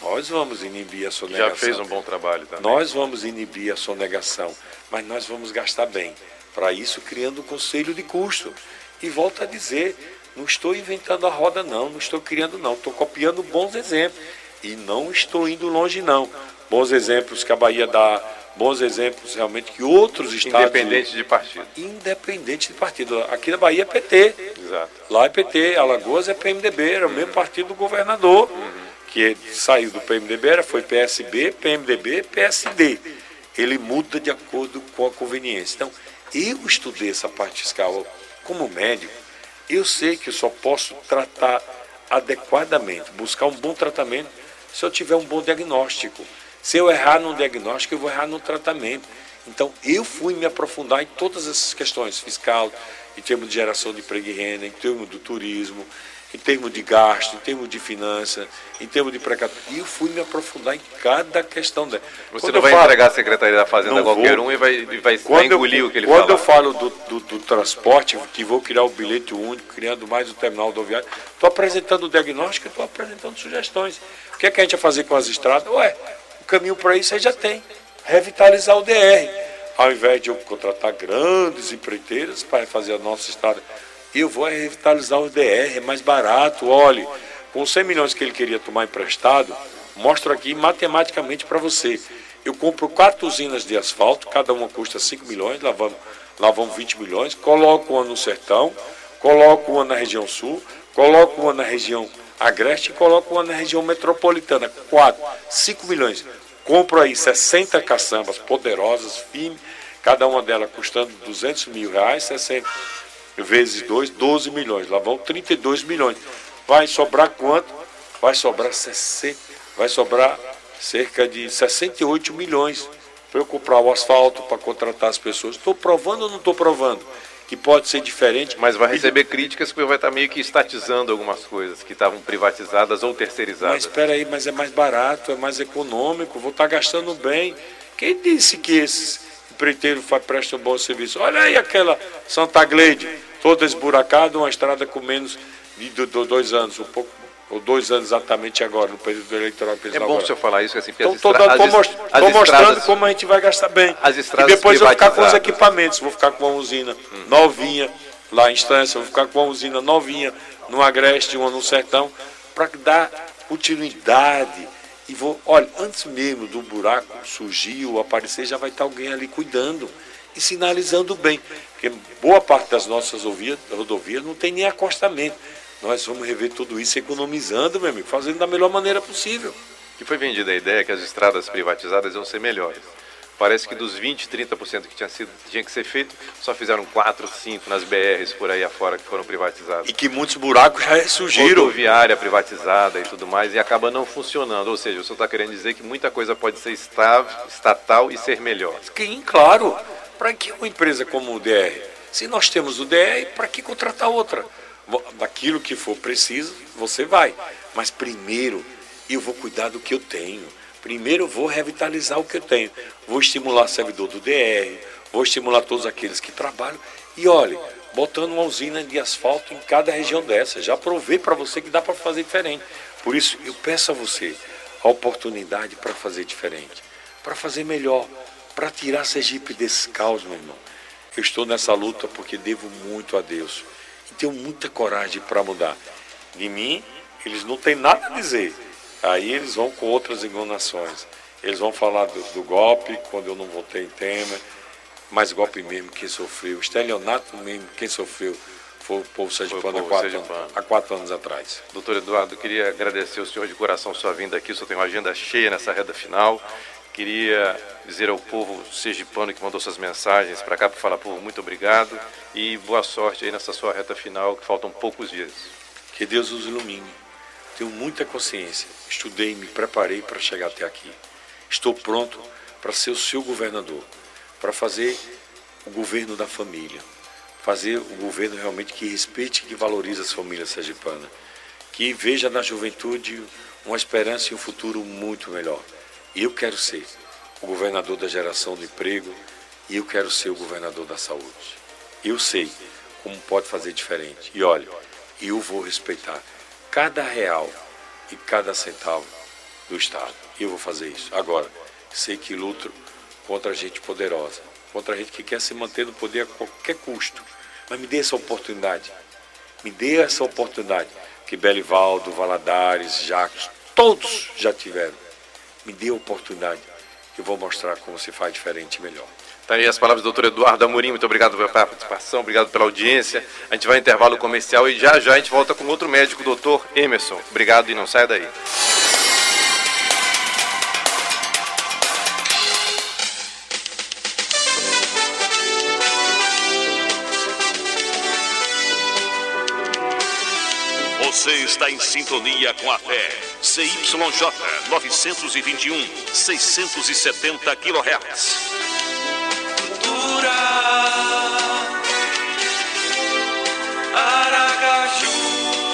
[SPEAKER 5] Nós vamos inibir a sonegação.
[SPEAKER 3] Já fez um bom trabalho também.
[SPEAKER 5] Nós vamos inibir a sonegação, mas nós vamos gastar bem. Para isso, criando um conselho de custo. E volto a dizer, não estou inventando a roda, não, não estou criando, não. Estou copiando bons exemplos. E não estou indo longe, não. Bons exemplos que a Bahia dá, bons exemplos realmente que outros estados.
[SPEAKER 3] Independente de partido.
[SPEAKER 5] Independente de partido. Aqui na Bahia é PT.
[SPEAKER 3] Exato.
[SPEAKER 5] Lá é PT, Alagoas é PMDB, era o mesmo partido do governador, que saiu do PMDB, era, foi PSB, PMDB, PSD. Ele muda de acordo com a conveniência. Então, eu estudei essa parte fiscal como médico, eu sei que eu só posso tratar adequadamente, buscar um bom tratamento se eu tiver um bom diagnóstico. Se eu errar no diagnóstico, eu vou errar no tratamento. Então, eu fui me aprofundar em todas essas questões, fiscal, em termos de geração de emprego e renda, em termos do turismo, em termos de gasto, em termos de finança, em termos de precatório. E eu fui me aprofundar em cada questão dela.
[SPEAKER 3] Você quando não vai falo, entregar a Secretaria da Fazenda a qualquer vou, um e vai, e vai, vai engolir
[SPEAKER 5] eu,
[SPEAKER 3] o que ele
[SPEAKER 5] quando
[SPEAKER 3] fala.
[SPEAKER 5] Quando eu falo do, do, do, transporte, que vou criar o bilhete único, criando mais o terminal rodoviário, estou apresentando o diagnóstico e estou apresentando sugestões. O que é que a gente vai fazer com as estradas? Ué, o caminho para isso aí já tem. Revitalizar o DR. Ao invés de eu contratar grandes empreiteiras para fazer a nossa estrada eu vou revitalizar o DR, é mais barato. Olhe, com 100 milhões que ele queria tomar emprestado, mostro aqui matematicamente para você. Eu compro quatro usinas de asfalto, cada uma custa 5 milhões, lá vão, lá vão 20 milhões, coloco uma no sertão, coloco uma na região sul, coloco uma na região agreste e coloco uma na região metropolitana. Quatro, 5 milhões. Compro aí 60 caçambas poderosas, firmes, cada uma delas custando 200 mil reais, 60 vezes 2, 12 milhões. Lá vão 32 milhões. Vai sobrar quanto? Vai sobrar 60, vai sobrar cerca de 68 milhões para eu comprar o asfalto, para contratar as pessoas. Estou provando ou não estou provando? Que pode ser diferente.
[SPEAKER 3] Mas vai receber críticas porque vai estar meio que estatizando algumas coisas que estavam privatizadas ou terceirizadas.
[SPEAKER 5] Mas espera aí, mas é mais barato, é mais econômico, vou estar gastando bem. Quem disse que esses empreiteiros prestam um bom serviço? Olha aí aquela Santa Gleide toda esburacada, uma estrada com menos de dois anos, um pouco ou dois anos exatamente agora, no período eleitoral que
[SPEAKER 3] eles É bom o senhor falar isso, assim,
[SPEAKER 5] então, estou mostrando estradas, como a gente vai gastar bem.
[SPEAKER 3] As estradas
[SPEAKER 5] e depois eu vou ficar com os equipamentos, vou ficar com uma usina hum. novinha lá em Estância, vou ficar com uma usina novinha no Agreste, uma no Sertão, para dar continuidade. E vou, olha, antes mesmo do buraco surgir ou aparecer, já vai estar alguém ali cuidando e sinalizando bem. Porque boa parte das nossas rodovias não tem nem acostamento. Nós vamos rever tudo isso economizando, meu amigo, fazendo da melhor maneira possível.
[SPEAKER 3] E foi vendida a ideia que as estradas privatizadas iam ser melhores. Parece que dos 20, 30% que tinha, sido, tinha que ser feito, só fizeram 4, 5 nas BRs por aí afora que foram privatizadas.
[SPEAKER 5] E que muitos buracos já surgiram.
[SPEAKER 3] Rodoviária privatizada e tudo mais, e acaba não funcionando. Ou seja, o senhor está querendo dizer que muita coisa pode ser estatal e ser melhor.
[SPEAKER 5] Sim, claro. Para que uma empresa como o DR? Se nós temos o DR, para que contratar outra? Daquilo que for preciso, você vai. Mas primeiro eu vou cuidar do que eu tenho. Primeiro eu vou revitalizar o que eu tenho. Vou estimular o servidor do DR, vou estimular todos aqueles que trabalham. E olhe, botando uma usina de asfalto em cada região dessa. Já provei para você que dá para fazer diferente. Por isso, eu peço a você a oportunidade para fazer diferente, para fazer melhor para tirar Sergipe desse caos, meu irmão. Eu estou nessa luta porque devo muito a Deus e tenho muita coragem para mudar. De mim, eles não têm nada a dizer. Aí eles vão com outras enganações. Eles vão falar do, do golpe, quando eu não votei em Temer, mas golpe mesmo quem sofreu. Estelionato mesmo quem sofreu foi o povo sergipano há, quatro, há quatro anos atrás.
[SPEAKER 3] Doutor Eduardo, queria agradecer ao senhor de coração sua vinda aqui. O senhor tem uma agenda cheia nessa reta final. Queria dizer ao povo sergipano que mandou suas mensagens para cá para falar, povo, muito obrigado e boa sorte aí nessa sua reta final, que faltam poucos dias.
[SPEAKER 5] Que Deus os ilumine. Tenho muita consciência. Estudei, me preparei para chegar até aqui. Estou pronto para ser o seu governador, para fazer o governo da família, fazer o governo realmente que respeite e que valorize as famílias sergipanas, que veja na juventude uma esperança e um futuro muito melhor. Eu quero ser o governador da geração de emprego e eu quero ser o governador da saúde. Eu sei como pode fazer diferente. E olha, eu vou respeitar cada real e cada centavo do Estado. Eu vou fazer isso. Agora, sei que luto contra gente poderosa, contra gente que quer se manter no poder a qualquer custo. Mas me dê essa oportunidade. Me dê essa oportunidade que Belivaldo, Valadares, Jacques, todos já tiveram me dê a oportunidade, que eu vou mostrar como se faz diferente e melhor.
[SPEAKER 3] Tá aí as palavras do doutor Eduardo Amorim, muito obrigado pela participação, obrigado pela audiência. A gente vai em intervalo comercial e já já a gente volta com outro médico, doutor Emerson. Obrigado e não saia daí.
[SPEAKER 1] Está em sintonia com a fé. CYJ 921, 670 kHz.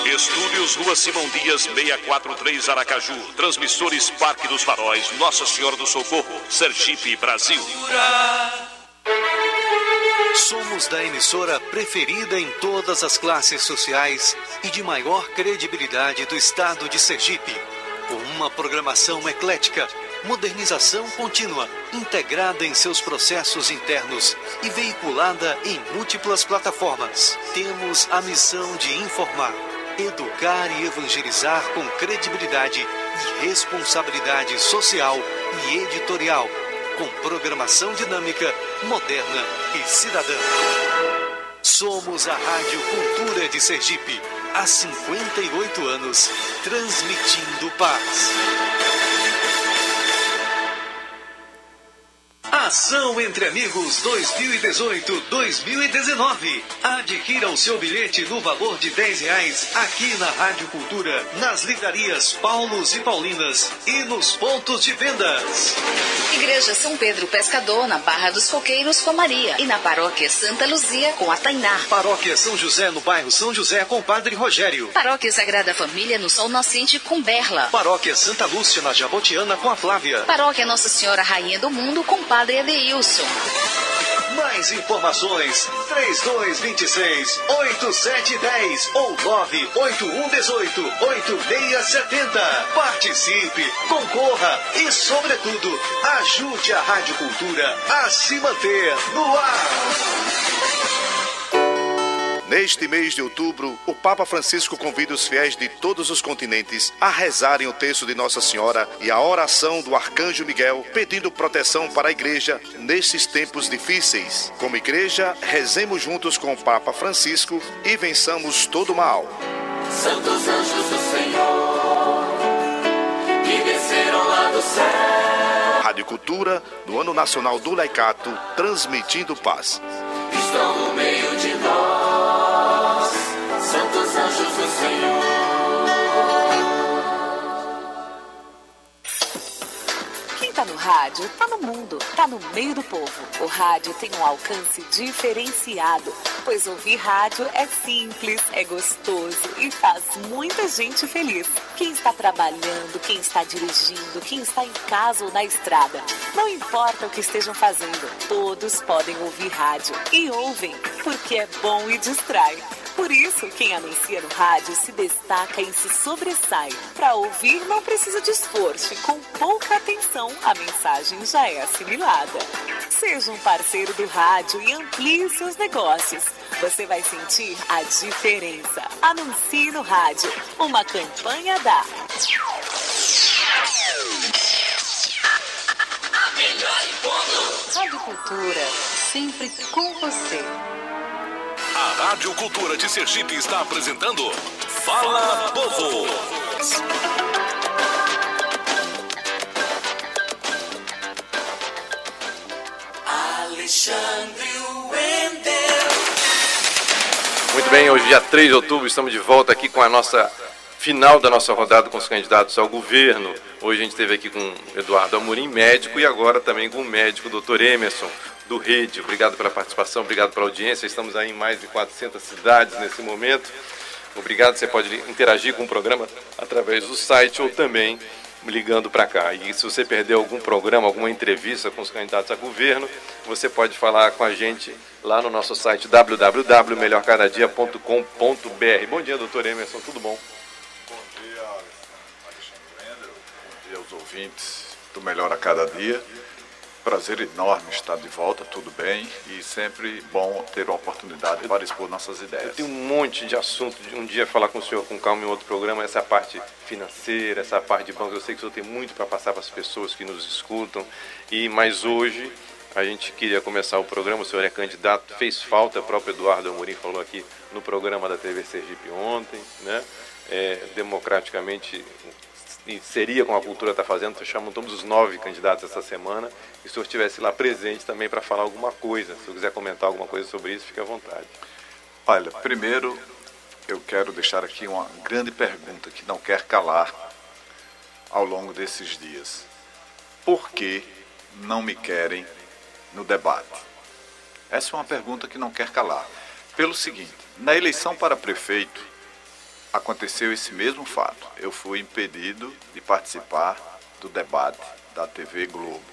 [SPEAKER 1] Estúdios Rua Simão Dias 643 Aracaju. Transmissores Parque dos Faróis, Nossa Senhora do Socorro, Sergipe, Brasil.
[SPEAKER 8] Somos da emissora preferida em todas as classes sociais e de maior credibilidade do estado de Sergipe. Com uma programação eclética, modernização contínua, integrada em seus processos internos e veiculada em múltiplas plataformas. Temos a missão de informar, educar e evangelizar com credibilidade e responsabilidade social e editorial com programação dinâmica, moderna e cidadã. Somos a Rádio Cultura de Sergipe, há 58 anos, transmitindo paz. Ação Entre Amigos 2018-2019. Adquira o seu bilhete no valor de 10 reais aqui na Rádio Cultura, nas livrarias Paulos e Paulinas e nos pontos de vendas.
[SPEAKER 9] Igreja São Pedro Pescador, na Barra dos Coqueiros com a Maria. E na Paróquia Santa Luzia com a Tainá.
[SPEAKER 8] Paróquia São José, no bairro São José, com o Padre Rogério.
[SPEAKER 9] Paróquia Sagrada Família, no Sol Nascente com Berla.
[SPEAKER 8] Paróquia Santa Lúcia, na Jabotiana, com a Flávia.
[SPEAKER 9] Paróquia Nossa Senhora Rainha do Mundo com o Padre Edeilson.
[SPEAKER 8] Mais informações: 3226 8710 ou 98118 8670. Participe, concorra e, sobretudo, ajude a Rádio Cultura a se manter no ar.
[SPEAKER 6] Neste mês de outubro, o Papa Francisco convida os fiéis de todos os continentes a rezarem o texto de Nossa Senhora e a oração do Arcanjo Miguel, pedindo proteção para a igreja nesses tempos difíceis. Como igreja, rezemos juntos com o Papa Francisco e vençamos todo o mal.
[SPEAKER 2] Santos anjos do Senhor, que desceram lá do céu,
[SPEAKER 6] Rádio Cultura, no Ano Nacional do Laicato, transmitindo paz.
[SPEAKER 2] estão no meio. Santos anjos do Senhor.
[SPEAKER 10] Quem tá no rádio, tá no mundo, tá no meio do povo. O rádio tem um alcance diferenciado, pois ouvir rádio é simples, é gostoso e faz muita gente feliz. Quem está trabalhando, quem está dirigindo, quem está em casa ou na estrada, não importa o que estejam fazendo, todos podem ouvir rádio e ouvem, porque é bom e distrai. Por isso, quem anuncia no rádio se destaca e se sobressai. Para ouvir, não precisa de esforço e com pouca atenção, a mensagem já é assimilada. Seja um parceiro do rádio e amplie seus negócios. Você vai sentir a diferença. Anuncie no rádio. Uma campanha da
[SPEAKER 9] Rádio Cultura, sempre com você.
[SPEAKER 1] A Rádio Cultura de Sergipe está apresentando Fala Povo.
[SPEAKER 2] Alexandre Wendel.
[SPEAKER 3] Muito bem, hoje dia 3 de outubro estamos de volta aqui com a nossa final da nossa rodada com os candidatos ao governo. Hoje a gente esteve aqui com Eduardo Amorim, médico, e agora também com o médico Dr. Emerson, do Rede. Obrigado pela participação, obrigado pela audiência. Estamos aí em mais de 400 cidades nesse momento. Obrigado, você pode interagir com o programa através do site ou também ligando para cá. E se você perdeu algum programa, alguma entrevista com os candidatos a governo, você pode falar com a gente lá no nosso site www.melhorcadadia.com.br. Bom dia, doutor Emerson, tudo bom?
[SPEAKER 11] Bom dia, Alexandre Wendel. Bom dia aos ouvintes do Melhor a Cada Dia. Prazer enorme estar de volta, tudo bem? E sempre bom ter uma oportunidade para expor nossas ideias.
[SPEAKER 3] Tem um monte de assunto de um dia falar com o senhor com calma em outro programa, essa parte financeira, essa parte de banco. Eu sei que o senhor tem muito para passar para as pessoas que nos escutam. E mas hoje a gente queria começar o programa, o senhor é candidato, fez falta, o próprio Eduardo Amorim falou aqui no programa da TV Sergipe ontem, né? É, democraticamente seria como a cultura está fazendo, chamamos todos os nove candidatos essa semana, e se o senhor estivesse lá presente também para falar alguma coisa, se eu quiser comentar alguma coisa sobre isso, fique à vontade.
[SPEAKER 11] Olha, primeiro, eu quero deixar aqui uma grande pergunta que não quer calar ao longo desses dias. Por que não me querem no debate? Essa é uma pergunta que não quer calar. Pelo seguinte, na eleição para prefeito aconteceu esse mesmo fato. Eu fui impedido de participar do debate da TV Globo.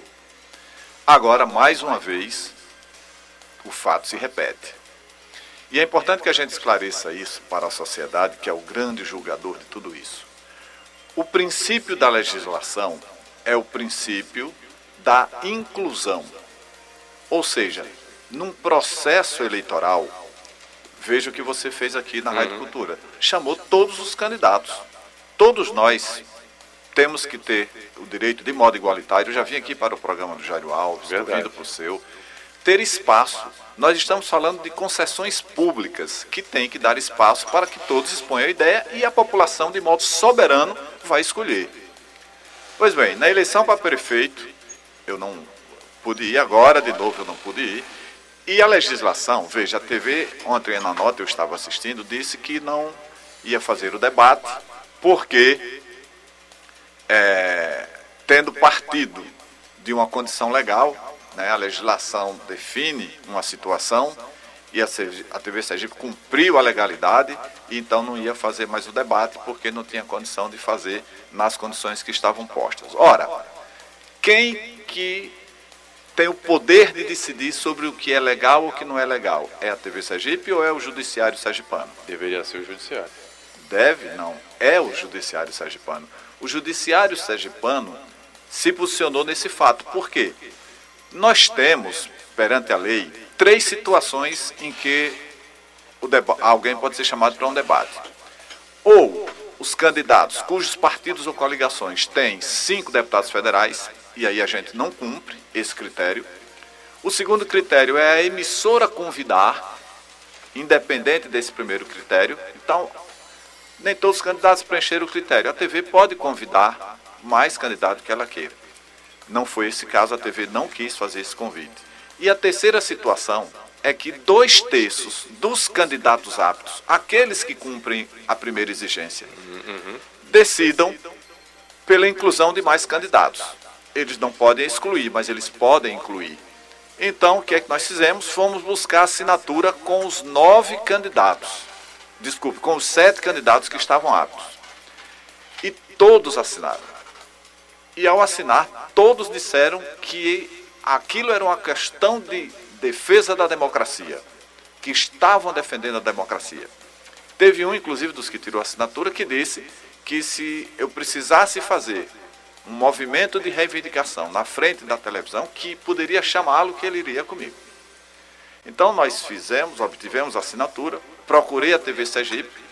[SPEAKER 11] Agora, mais uma vez, o fato se repete. E é importante que a gente esclareça isso para a sociedade, que é o grande julgador de tudo isso. O princípio da legislação é o princípio da inclusão. Ou seja, num processo eleitoral, veja o que você fez aqui na Rádio Cultura. Chamou todos os candidatos. Todos nós temos que ter o direito de modo igualitário. Eu já vim aqui para o programa do Jairo Alves, estou vindo para o seu. Ter espaço. Nós estamos falando de concessões públicas que tem que dar espaço para que todos exponham a ideia e a população, de modo soberano, vai escolher. Pois bem, na eleição para prefeito, eu não pude ir, agora de novo eu não pude ir. E a legislação, veja, a TV, ontem na nota eu estava assistindo, disse que não ia fazer o debate, porque é, tendo partido de uma condição legal, né, a legislação define uma situação e a, TV Sergipe cumpriu a legalidade e então não ia fazer mais o debate porque não tinha condição de fazer nas condições que estavam postas. Ora, quem que tem o poder de decidir sobre o que é legal ou o que não é legal? É a TV Sergipe ou é o Judiciário Sergipano?
[SPEAKER 3] Deveria ser o Judiciário.
[SPEAKER 11] Deve? Não. É o Judiciário Sergipano. O Judiciário Sergipano se posicionou nesse fato. Por quê? Nós temos, perante a lei, três situações em que alguém pode ser chamado para um debate. Ou os candidatos cujos partidos ou coligações têm cinco deputados federais, e aí a gente não cumpre esse critério. O segundo critério é a emissora convidar, independente desse primeiro critério. Então, nem todos os candidatos preencheram o critério. A TV pode convidar mais candidatos que ela queira. Não foi esse caso, a TV não quis fazer esse convite. E a terceira situação é que dois terços dos candidatos aptos, aqueles que cumprem a primeira exigência, decidam pela inclusão de mais candidatos eles não podem excluir, mas eles podem incluir. Então, o que é que nós fizemos? Fomos buscar assinatura com os nove candidatos. Desculpe, com os sete candidatos que estavam aptos. E todos assinaram. E ao assinar, todos disseram que aquilo era uma questão de defesa da democracia, que estavam defendendo a democracia. Teve um, inclusive, dos que tirou a assinatura, que disse que se eu precisasse fazer um movimento de reivindicação na frente da televisão que poderia chamá-lo que ele iria comigo. Então nós fizemos, obtivemos a assinatura, procurei a TV Sergipe,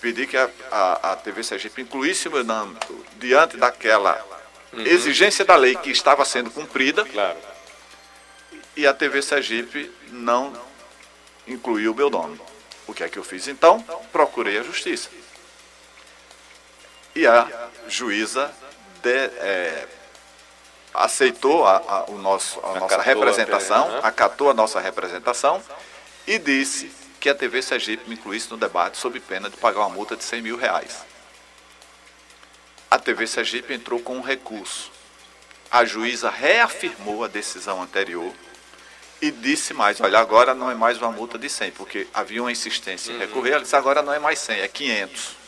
[SPEAKER 11] pedi que a, a, a TV Sergipe incluísse o meu nome diante daquela uhum. exigência da lei que estava sendo cumprida.
[SPEAKER 3] Claro.
[SPEAKER 11] E a TV Sergipe não incluiu o meu nome. O que é que eu fiz então? Procurei a justiça. E a juíza de, é, aceitou a, a, o nosso, a nossa representação, a né? acatou a nossa representação e disse que a TV Sergipe me incluísse no debate sob pena de pagar uma multa de 100 mil reais. A TV Sergipe entrou com um recurso. A juíza reafirmou a decisão anterior e disse mais, olha, agora não é mais uma multa de 100, porque havia uma insistência em uhum. recorrer, ela disse, agora não é mais 100, é 500.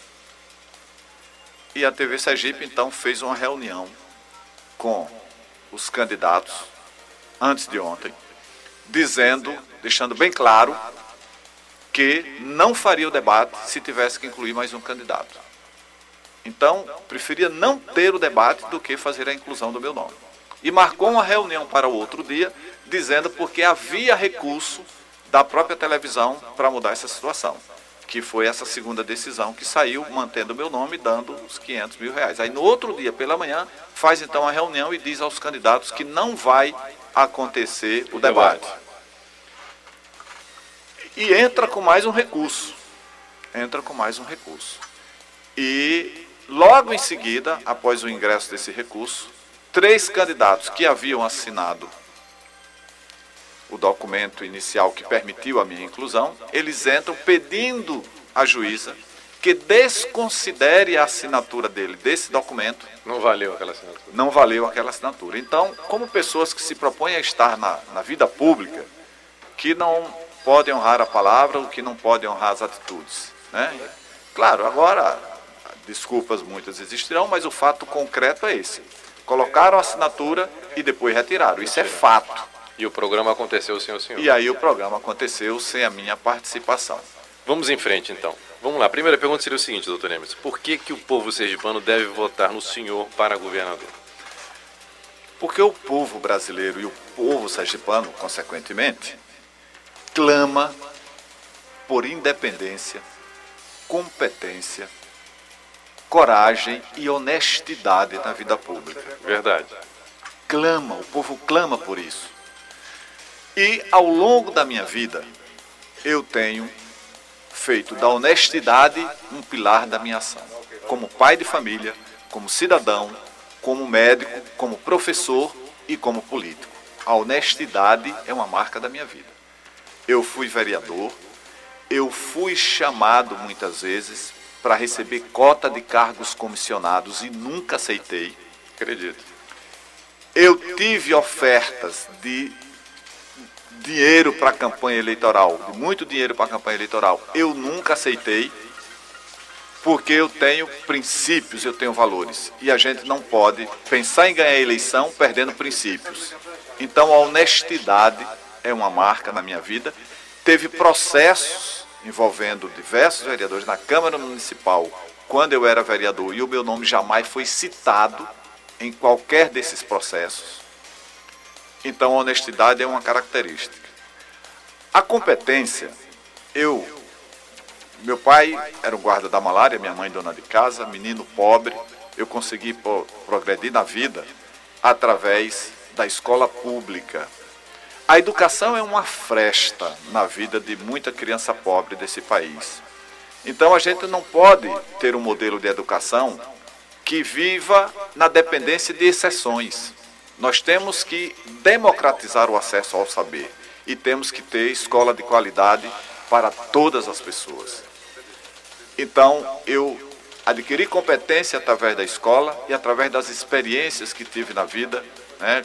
[SPEAKER 11] E a TV Sergipe então fez uma reunião com os candidatos antes de ontem, dizendo, deixando bem claro que não faria o debate se tivesse que incluir mais um candidato. Então, preferia não ter o debate do que fazer a inclusão do meu nome. E marcou uma reunião para o outro dia, dizendo porque havia recurso da própria televisão para mudar essa situação que foi essa segunda decisão que saiu, mantendo o meu nome, dando os 500 mil reais. Aí no outro dia, pela manhã, faz então a reunião e diz aos candidatos que não vai acontecer o debate. E entra com mais um recurso. Entra com mais um recurso. E logo em seguida, após o ingresso desse recurso, três candidatos que haviam assinado o documento inicial que permitiu a minha inclusão, eles entram pedindo a juíza que desconsidere a assinatura dele desse documento.
[SPEAKER 3] Não valeu aquela assinatura.
[SPEAKER 11] Não valeu aquela assinatura. Então, como pessoas que se propõem a estar na, na vida pública, que não podem honrar a palavra ou que não podem honrar as atitudes. Né? Claro, agora, desculpas muitas existirão, mas o fato concreto é esse. Colocaram a assinatura e depois retiraram. Isso é fato.
[SPEAKER 3] E o programa aconteceu sem o senhor.
[SPEAKER 11] E aí o programa aconteceu sem a minha participação.
[SPEAKER 3] Vamos em frente, então. Vamos lá. A primeira pergunta seria o seguinte, doutor Nemes. Por que, que o povo sergipano deve votar no senhor para governador?
[SPEAKER 11] Porque o povo brasileiro e o povo sergipano, consequentemente, clama por independência, competência, coragem e honestidade na vida pública.
[SPEAKER 3] Verdade.
[SPEAKER 11] Clama, o povo clama por isso. E ao longo da minha vida, eu tenho feito da honestidade um pilar da minha ação. Como pai de família, como cidadão, como médico, como professor e como político. A honestidade é uma marca da minha vida. Eu fui vereador, eu fui chamado muitas vezes para receber cota de cargos comissionados e nunca aceitei.
[SPEAKER 3] Acredito.
[SPEAKER 11] Eu tive ofertas de dinheiro para a campanha eleitoral, muito dinheiro para a campanha eleitoral. Eu nunca aceitei, porque eu tenho princípios, eu tenho valores. E a gente não pode pensar em ganhar a eleição perdendo princípios. Então a honestidade é uma marca na minha vida. Teve processos envolvendo diversos vereadores na Câmara Municipal quando eu era vereador e o meu nome jamais foi citado em qualquer desses processos. Então, a honestidade é uma característica. A competência, eu. Meu pai era o guarda da malária, minha mãe dona de casa, menino pobre. Eu consegui progredir na vida através da escola pública. A educação é uma fresta na vida de muita criança pobre desse país. Então a gente não pode ter um modelo de educação que viva na dependência de exceções. Nós temos que democratizar o acesso ao saber e temos que ter escola de qualidade para todas as pessoas. Então, eu adquiri competência através da escola e através das experiências que tive na vida. Né?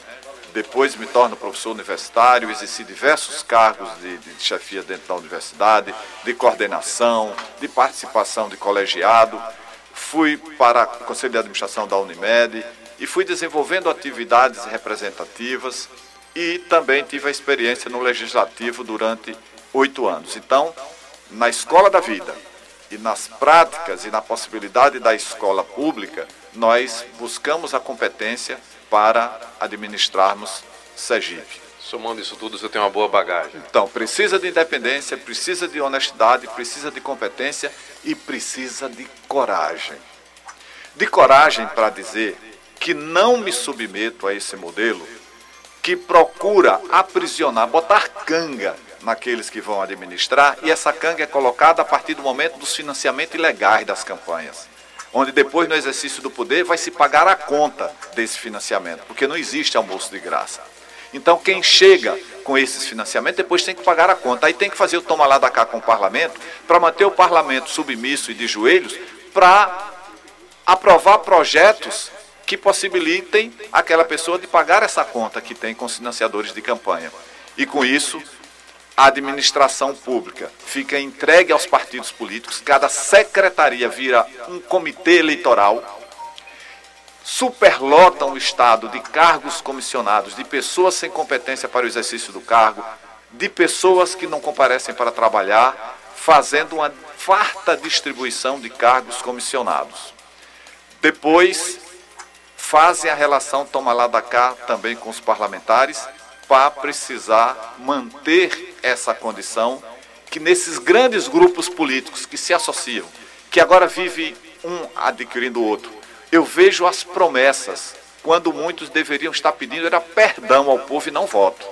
[SPEAKER 11] Depois me torno professor universitário, exerci diversos cargos de, de chefia dentro da universidade, de coordenação, de participação de colegiado. Fui para o Conselho de Administração da Unimed, e fui desenvolvendo atividades representativas e também tive a experiência no legislativo durante oito anos. Então, na escola da vida e nas práticas e na possibilidade da escola pública, nós buscamos a competência para administrarmos Sergipe.
[SPEAKER 3] Somando isso tudo, você tem uma boa bagagem.
[SPEAKER 11] Então, precisa de independência, precisa de honestidade, precisa de competência e precisa de coragem. De coragem para dizer que não me submeto a esse modelo que procura aprisionar, botar canga naqueles que vão administrar, e essa canga é colocada a partir do momento dos financiamentos ilegais das campanhas, onde depois no exercício do poder vai se pagar a conta desse financiamento, porque não existe almoço de graça. Então quem chega com esses financiamentos depois tem que pagar a conta. Aí tem que fazer o toma lá da cá com o parlamento para manter o parlamento submisso e de joelhos para aprovar projetos que possibilitem aquela pessoa de pagar essa conta que tem com os financiadores de campanha. E com isso, a administração pública fica entregue aos partidos políticos, cada secretaria vira um comitê eleitoral, superlotam o Estado de cargos comissionados, de pessoas sem competência para o exercício do cargo, de pessoas que não comparecem para trabalhar, fazendo uma farta distribuição de cargos comissionados. Depois, fazem a relação toma lá da cá também com os parlamentares para precisar manter essa condição que nesses grandes grupos políticos que se associam, que agora vive um adquirindo o outro, eu vejo as promessas, quando muitos deveriam estar pedindo era perdão ao povo e não voto.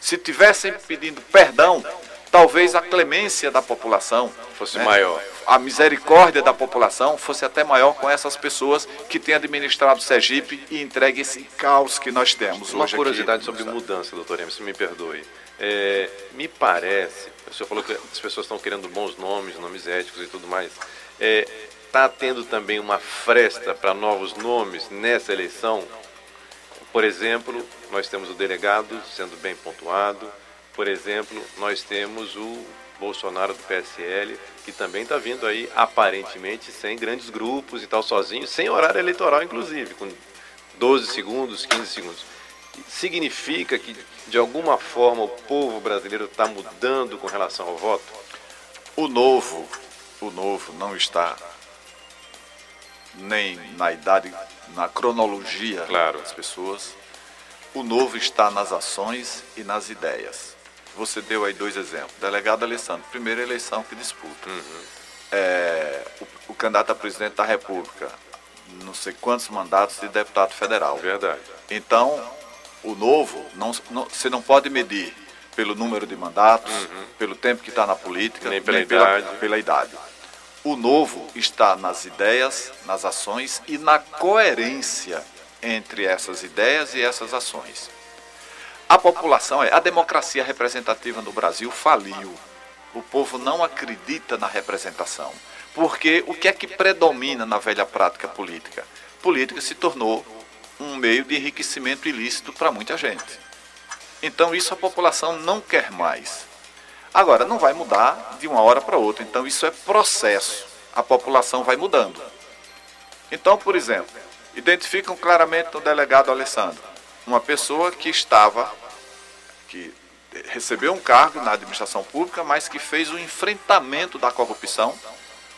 [SPEAKER 11] Se tivessem pedindo perdão, talvez a clemência da população
[SPEAKER 3] fosse né? maior.
[SPEAKER 11] A misericórdia da população fosse até maior com essas pessoas que têm administrado Sergipe e entregue esse caos que nós temos
[SPEAKER 3] Uma
[SPEAKER 11] hoje
[SPEAKER 3] curiosidade
[SPEAKER 11] aqui,
[SPEAKER 3] sobre mudança, doutor Emerson, me perdoe. É, me parece, o senhor falou que as pessoas estão querendo bons nomes, nomes éticos e tudo mais. Está é, tendo também uma fresta para novos nomes nessa eleição? Por exemplo, nós temos o delegado sendo bem pontuado. Por exemplo, nós temos o Bolsonaro do PSL, que também está vindo aí aparentemente sem grandes grupos e tal, sozinho, sem horário eleitoral, inclusive, com 12 segundos, 15 segundos. Significa que, de alguma forma, o povo brasileiro está mudando com relação ao voto?
[SPEAKER 11] O novo, o novo não está nem na idade, na cronologia
[SPEAKER 3] claro.
[SPEAKER 11] das pessoas. O novo está nas ações e nas ideias. Você deu aí dois exemplos. Delegado Alessandro, primeira eleição que disputa.
[SPEAKER 3] Uhum.
[SPEAKER 11] É, o, o, candidato a presidente da República, não sei quantos mandatos de deputado federal.
[SPEAKER 3] Verdade.
[SPEAKER 11] Então, o novo, não, não, você não pode medir pelo número de mandatos,
[SPEAKER 3] uhum.
[SPEAKER 11] pelo tempo que está na política,
[SPEAKER 3] nem, pela, nem idade.
[SPEAKER 11] Pela, pela idade. O novo está nas ideias, nas ações e na coerência entre essas ideias e essas ações. A população, é, a democracia representativa no Brasil faliu. O povo não acredita na representação. Porque o que é que predomina na velha prática política? Política se tornou um meio de enriquecimento ilícito para muita gente. Então isso a população não quer mais. Agora, não vai mudar de uma hora para outra. Então isso é processo. A população vai mudando. Então, por exemplo, identificam claramente no delegado Alessandro uma pessoa que estava, que recebeu um cargo na administração pública, mas que fez o enfrentamento da corrupção,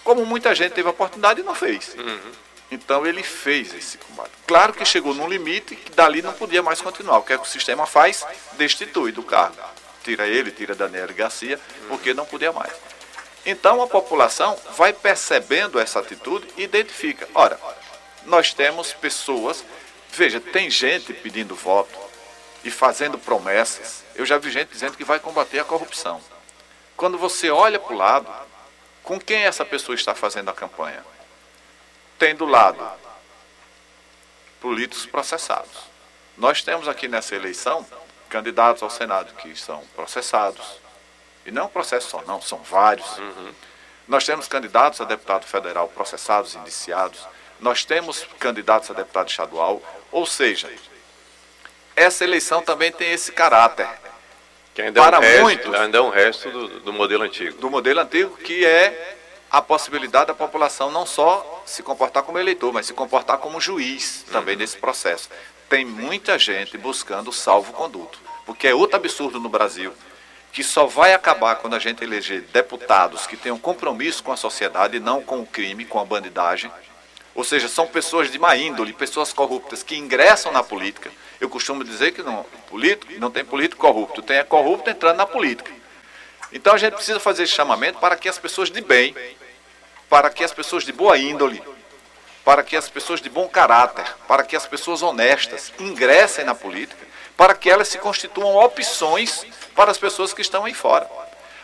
[SPEAKER 11] como muita gente teve a oportunidade e não fez.
[SPEAKER 3] Uhum.
[SPEAKER 11] Então ele fez esse combate. Claro que chegou num limite que dali não podia mais continuar. O que, é que o sistema faz? Destitui do cargo. Tira ele, tira Daniel Garcia, porque não podia mais. Então a população vai percebendo essa atitude e identifica. Ora, nós temos pessoas Veja, tem gente pedindo voto e fazendo promessas. Eu já vi gente dizendo que vai combater a corrupção. Quando você olha para o lado, com quem essa pessoa está fazendo a campanha? Tem do lado políticos processados. Nós temos aqui nessa eleição candidatos ao Senado que são processados. E não é um processo só, não, são vários.
[SPEAKER 3] Uhum.
[SPEAKER 11] Nós temos candidatos a deputado federal processados, indiciados. Nós temos candidatos a deputado estadual. Ou seja, essa eleição também tem esse caráter.
[SPEAKER 3] Que ainda para é um resto, muitos, ainda é um resto do, do modelo antigo.
[SPEAKER 11] Do modelo antigo, que é a possibilidade da população não só se comportar como eleitor, mas se comportar como juiz também uhum. nesse processo. Tem muita gente buscando salvo-conduto, porque é outro absurdo no Brasil, que só vai acabar quando a gente eleger deputados que tenham compromisso com a sociedade e não com o crime, com a bandidagem, ou seja, são pessoas de má índole, pessoas corruptas que ingressam na política. Eu costumo dizer que não, político, não tem político corrupto, tem é corrupto entrando na política. Então a gente precisa fazer esse chamamento para que as pessoas de bem, para que as pessoas de boa índole, para que as pessoas de bom caráter, para que as pessoas honestas ingressem na política, para que elas se constituam opções para as pessoas que estão aí fora.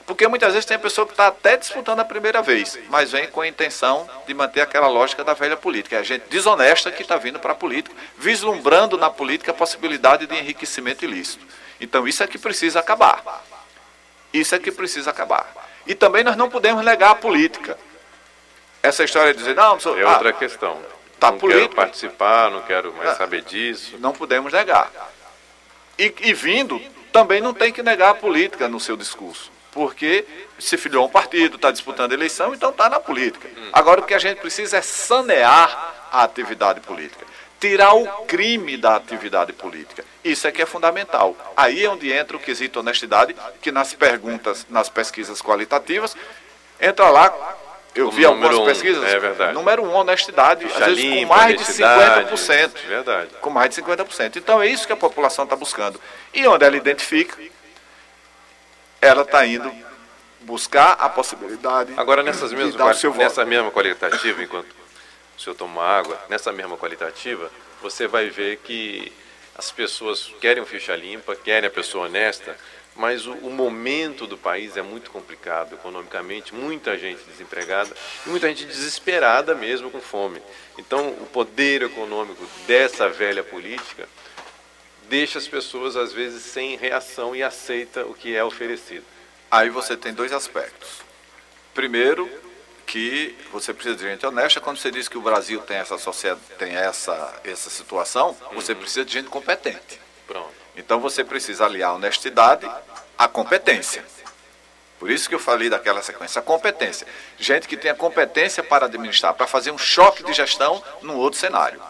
[SPEAKER 11] Porque muitas vezes tem a pessoa que está até disputando a primeira vez, mas vem com a intenção de manter aquela lógica da velha política. É a gente desonesta que está vindo para a política, vislumbrando na política a possibilidade de enriquecimento ilícito. Então isso é que precisa acabar. Isso é que precisa acabar. E também nós não podemos negar a política. Essa história de dizer, não, sou,
[SPEAKER 3] é outra ah, questão.
[SPEAKER 11] Tá
[SPEAKER 3] não
[SPEAKER 11] política.
[SPEAKER 3] quero participar, não quero mais ah, saber disso.
[SPEAKER 11] Não podemos negar. E, e vindo, também não tem que negar a política no seu discurso porque se filiou a um partido, está disputando eleição, então está na política. Agora o que a gente precisa é sanear a atividade política, tirar o crime da atividade política. Isso é que é fundamental. Aí é onde entra o quesito honestidade, que nas perguntas, nas pesquisas qualitativas, entra lá. Eu vi algumas
[SPEAKER 3] um,
[SPEAKER 11] pesquisas.
[SPEAKER 3] É verdade.
[SPEAKER 11] Número um, honestidade,
[SPEAKER 3] Ficha
[SPEAKER 11] às vezes
[SPEAKER 3] limpa,
[SPEAKER 11] com mais de 50%.
[SPEAKER 3] Verdade.
[SPEAKER 11] Com mais de 50%. Então é isso que a população está buscando. E onde ela identifica, ela está indo buscar a possibilidade
[SPEAKER 3] Agora, nessas mesmas, nessa mesma qualitativa, enquanto o senhor toma água, nessa mesma qualitativa, você vai ver que as pessoas querem o ficha limpa, querem a pessoa honesta, mas o, o, momento do país é muito complicado economicamente, muita gente desempregada e muita gente desesperada mesmo com fome. Então, o poder econômico dessa velha política deixa as pessoas às vezes sem reação e aceita o que é oferecido.
[SPEAKER 11] Aí você tem dois aspectos. Primeiro, que você precisa de gente honesta. Quando você diz que o Brasil tem essa sociedade, tem essa, essa situação, uhum. você precisa de gente competente.
[SPEAKER 3] Pronto.
[SPEAKER 11] Então você precisa aliar a honestidade à competência. Por isso que eu falei daquela sequência, a competência. Gente que tenha competência para administrar, para fazer um choque de gestão num outro cenário.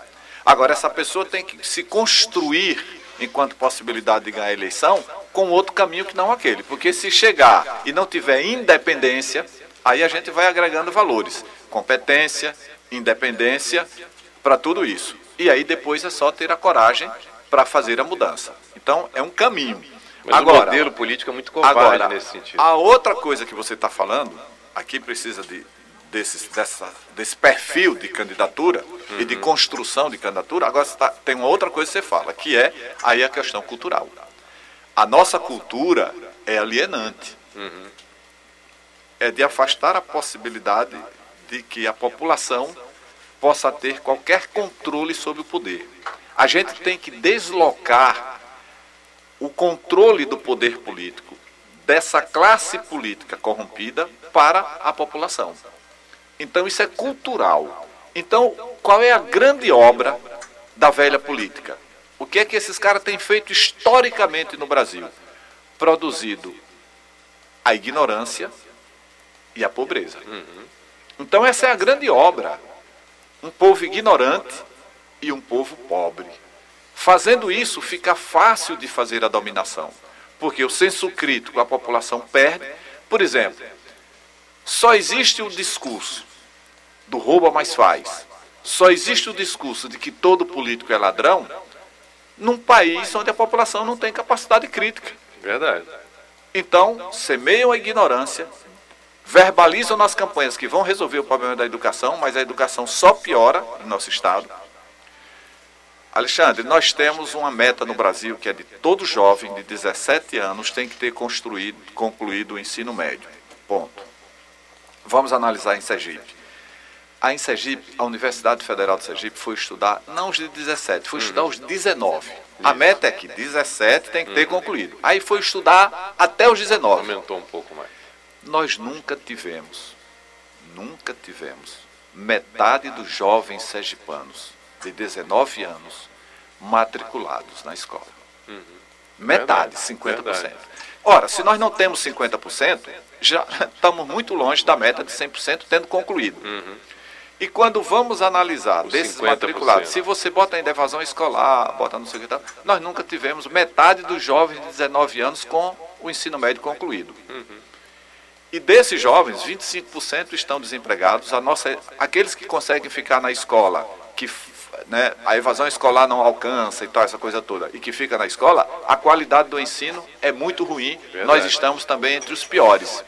[SPEAKER 11] Agora, essa pessoa tem que se construir enquanto possibilidade de ganhar a eleição com outro caminho que não aquele. Porque se chegar e não tiver independência, aí a gente vai agregando valores. Competência, independência, para tudo isso. E aí depois é só ter a coragem para fazer a mudança. Então, é um caminho.
[SPEAKER 3] Mas agora, o modelo político é muito covarde agora, nesse sentido.
[SPEAKER 11] A outra coisa que você está falando, aqui precisa de, desse, dessa, desse perfil de candidatura uhum. e de uhum. construção de candidatura, agora tá, tem uma outra coisa que você fala, que é aí a questão cultural. A nossa cultura é alienante. Uhum. É de afastar a possibilidade de que a população possa ter qualquer controle sobre o poder. A gente tem que deslocar o controle do poder político dessa classe política corrompida para a população. Então isso é cultural. Então, qual é a grande obra da velha política? O que é que esses caras têm feito historicamente no Brasil? Produzido a ignorância e a pobreza. Então essa é a grande obra. Um povo ignorante e um povo pobre. Fazendo isso, fica fácil de fazer a dominação, porque o senso crítico a população perde. Por exemplo, só existe o discurso do rouba mais faz. Só existe o discurso de que todo político é ladrão num país onde a população não tem capacidade crítica.
[SPEAKER 3] Verdade.
[SPEAKER 11] Então, semeiam a ignorância, verbalizam nas campanhas que vão resolver o problema da educação, mas a educação só piora em nosso estado. Alexandre, nós temos uma meta no Brasil que é de todo jovem de 17 anos tem que ter construído, concluído o ensino médio. Ponto. Vamos analisar em Sergipe. A em Sergipe, a Universidade Federal de Sergipe foi estudar não os de 17, foi estudar os 19. A meta é que 17 tem que ter uhum. concluído. Aí foi estudar até os 19.
[SPEAKER 3] Aumentou um pouco mais.
[SPEAKER 11] Nós nunca tivemos, nunca tivemos metade dos jovens sergipanos de 19 anos matriculados na escola. Uhum. Metade, Verdade. 50%. Verdade. Ora, se nós não temos 50%, já [LAUGHS] estamos muito longe da meta de 100% tendo concluído. Uhum. E quando vamos analisar Os desses 50%. matriculados, se você bota ainda evasão escolar, bota não sei o que tal, nós nunca tivemos metade dos jovens de 19 anos com o ensino médio concluído. Uhum. E desses jovens, 25% estão desempregados. A nossa, aqueles que conseguem ficar na escola, que né, a evasão escolar não alcança e tal, essa coisa toda, e que fica na escola, a qualidade do ensino é muito ruim. Verdade. Nós estamos também entre os piores.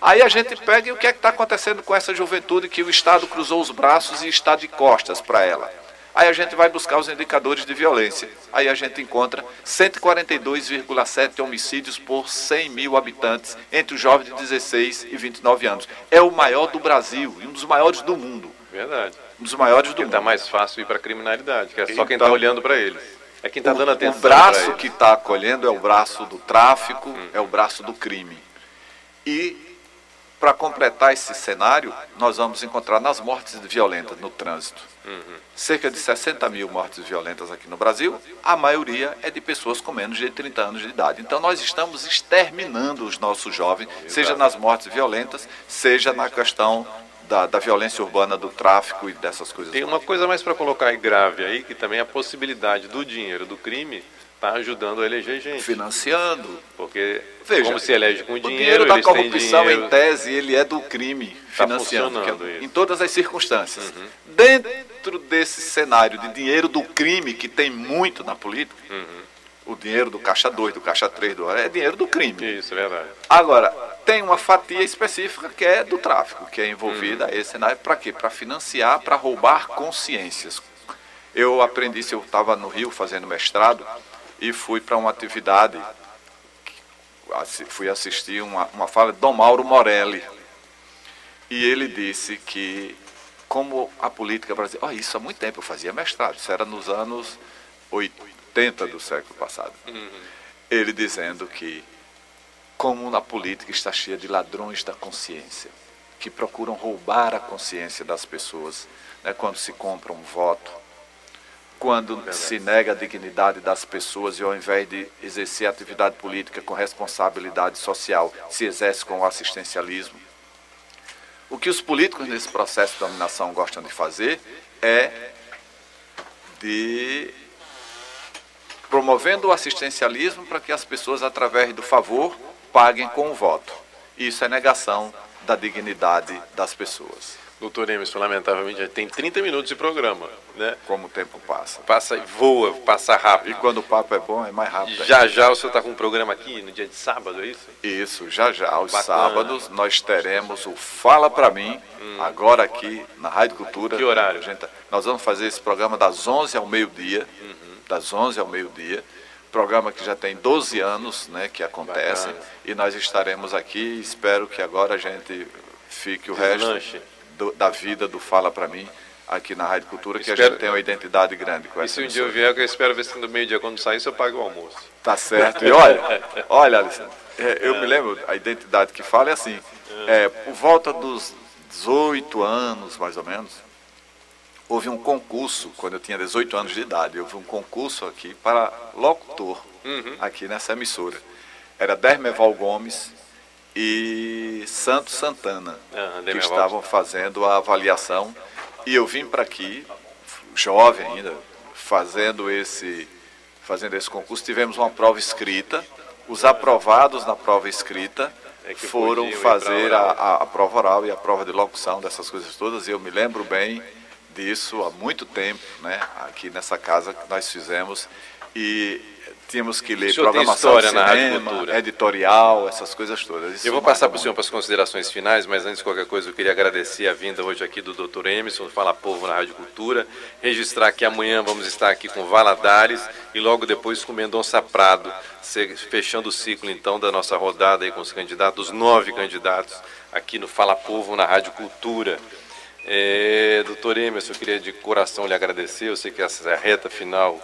[SPEAKER 11] Aí a gente pega e o que é que está acontecendo com essa juventude que o Estado cruzou os braços e está de costas para ela. Aí a gente vai buscar os indicadores de violência. Aí a gente encontra 142,7 homicídios por 100 mil habitantes entre os jovens de 16 e 29 anos. É o maior do Brasil e um dos maiores do mundo.
[SPEAKER 3] Verdade
[SPEAKER 11] um dos maiores do
[SPEAKER 3] mundo.
[SPEAKER 11] está
[SPEAKER 3] mais fácil ir para a criminalidade, que é só então, quem está olhando para eles. É quem está dando atenção.
[SPEAKER 11] O braço que está acolhendo é o braço do tráfico, hum. é o braço do crime. E para completar esse cenário, nós vamos encontrar nas mortes violentas no trânsito. Uhum. Cerca de 60 mil mortes violentas aqui no Brasil, a maioria é de pessoas com menos de 30 anos de idade. Então nós estamos exterminando os nossos jovens, seja nas mortes violentas, seja na questão da, da, violência urbana, do tráfico e dessas coisas.
[SPEAKER 3] Tem uma coisa mais para colocar grave aí, que também é a possibilidade do dinheiro do crime está ajudando a eleger gente.
[SPEAKER 11] Financiando.
[SPEAKER 3] Porque Veja, como se elege com dinheiro,
[SPEAKER 11] o dinheiro da corrupção, dinheiro, em tese, ele é do crime tá financiando. É, em todas as circunstâncias. Uhum. Dentro desse cenário de dinheiro do crime, que tem muito na política, uhum o dinheiro do caixa 2, do caixa 3, do é dinheiro do crime.
[SPEAKER 3] Isso, é verdade.
[SPEAKER 11] Agora, tem uma fatia específica que é do tráfico, que é envolvida, uhum. esse cenário, para quê? Para financiar, para roubar consciências. Eu aprendi isso, eu estava no Rio fazendo mestrado e fui para uma atividade fui assistir uma, uma fala de Dom Mauro Morelli. E ele disse que, como a política brasileira. Oh, isso há muito tempo eu fazia mestrado, isso era nos anos 80 do século passado. Uhum. Ele dizendo que, como na política está cheia de ladrões da consciência, que procuram roubar a consciência das pessoas né, quando se compra um voto quando se nega a dignidade das pessoas e ao invés de exercer atividade política com responsabilidade social, se exerce com o assistencialismo. O que os políticos nesse processo de dominação gostam de fazer é de promovendo o assistencialismo para que as pessoas, através do favor, paguem com o voto. Isso é negação da dignidade das pessoas.
[SPEAKER 3] Doutor Emerson, lamentavelmente, já tem 30 minutos de programa, né?
[SPEAKER 11] Como o tempo passa.
[SPEAKER 3] Passa, voa, passa rápido.
[SPEAKER 11] E quando o papo é bom, é mais rápido.
[SPEAKER 3] Já já o senhor está com um programa aqui no dia de sábado, é isso?
[SPEAKER 11] Isso, já já. Aos Bacana. sábados nós teremos o Fala Pra Mim, hum. agora aqui na Rádio Cultura.
[SPEAKER 3] Que horário?
[SPEAKER 11] Gente, nós vamos fazer esse programa das 11 ao meio-dia, uhum. das 11 ao meio-dia. Programa que já tem 12 anos, né, que acontece. Bacana. E nós estaremos aqui, espero que agora a gente fique o Deslanche. resto do, da vida do Fala para mim aqui na Rádio Cultura, que espero, a gente tem uma identidade grande com essa
[SPEAKER 3] E se um dia eu vier, eu espero ver se no meio-dia, quando sair, eu pago o almoço.
[SPEAKER 11] Tá certo. E olha, olha, Alessandro, é, eu me lembro, a identidade que fala é assim, é, por volta dos 18 anos, mais ou menos, houve um concurso, quando eu tinha 18 anos de idade, houve um concurso aqui para locutor, uhum. aqui nessa emissora. Era Dermeval Gomes, e Santo Santana, ah, que estavam fazendo a avaliação. E eu vim para aqui, jovem ainda, fazendo esse, fazendo esse concurso. Tivemos uma prova escrita. Os aprovados na prova escrita é foram fazer a, a, a, prova oral e a prova de locução dessas coisas todas. E eu me lembro bem disso há muito tempo, né, aqui nessa casa que nós fizemos. E tínhamos que ler programação história cinema, na editorial, essas coisas todas.
[SPEAKER 3] Isso eu vou passar para o senhor para as considerações finais, mas antes de qualquer coisa eu queria agradecer a vinda hoje aqui do Dr. Emerson, Fala Povo na Rádio Cultura, registrar que amanhã vamos estar aqui com Valadares e logo depois com Mendonça Prado, fechando o ciclo então da nossa rodada aí com os candidatos, nove candidatos aqui no Fala Povo na Rádio Cultura. É, doutor Emerson, eu queria de coração lhe agradecer, eu sei que essa é a reta final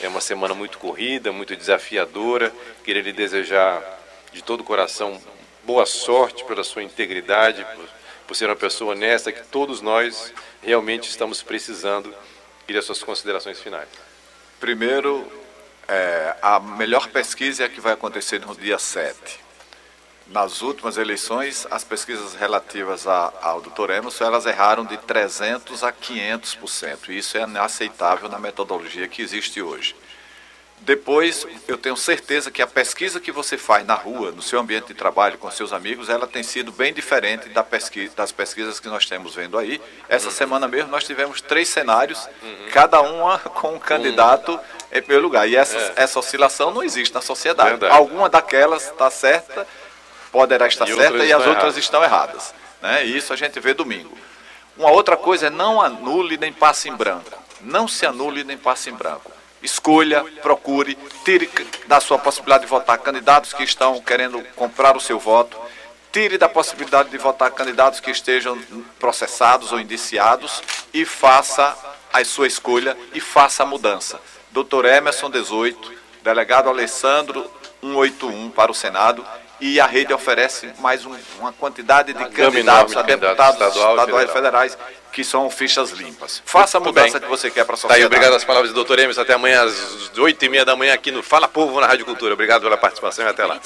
[SPEAKER 3] é uma semana muito corrida, muito desafiadora. Queria lhe desejar de todo o coração boa sorte pela sua integridade, por, por ser uma pessoa honesta que todos nós realmente estamos precisando. Queria suas considerações finais.
[SPEAKER 11] Primeiro, é, a melhor pesquisa é a que vai acontecer no dia 7 nas últimas eleições, as pesquisas relativas a, ao doutor Emerson, elas erraram de 300% a 500%. E isso é inaceitável na metodologia que existe hoje. Depois, eu tenho certeza que a pesquisa que você faz na rua, no seu ambiente de trabalho, com seus amigos, ela tem sido bem diferente da pesquisa, das pesquisas que nós temos vendo aí. Essa uhum. semana mesmo nós tivemos três cenários, uhum. cada uma [LAUGHS] com um candidato uhum. em primeiro lugar. E essa, é. essa oscilação não existe na sociedade. Verdade. Alguma daquelas está certa poderá estar e certa e as outras erradas. estão erradas. Né? E isso a gente vê domingo. Uma outra coisa é não anule nem passe em branco. Não se anule nem passe em branco. Escolha, procure, tire da sua possibilidade de votar candidatos que estão querendo comprar o seu voto. Tire da possibilidade de votar candidatos que estejam processados ou indiciados e faça a sua escolha e faça a mudança. Doutor Emerson 18, delegado Alessandro 181 para o Senado e a rede oferece mais um, uma quantidade de candidatos a deputados estadual estaduais e federais que são fichas limpas. Faça a mudança que você quer para a sociedade.
[SPEAKER 3] Tá aí, obrigado às palavras do doutor Emerson. Até amanhã às oito e meia da manhã aqui no Fala Povo na Rádio Cultura. Obrigado pela participação e até lá.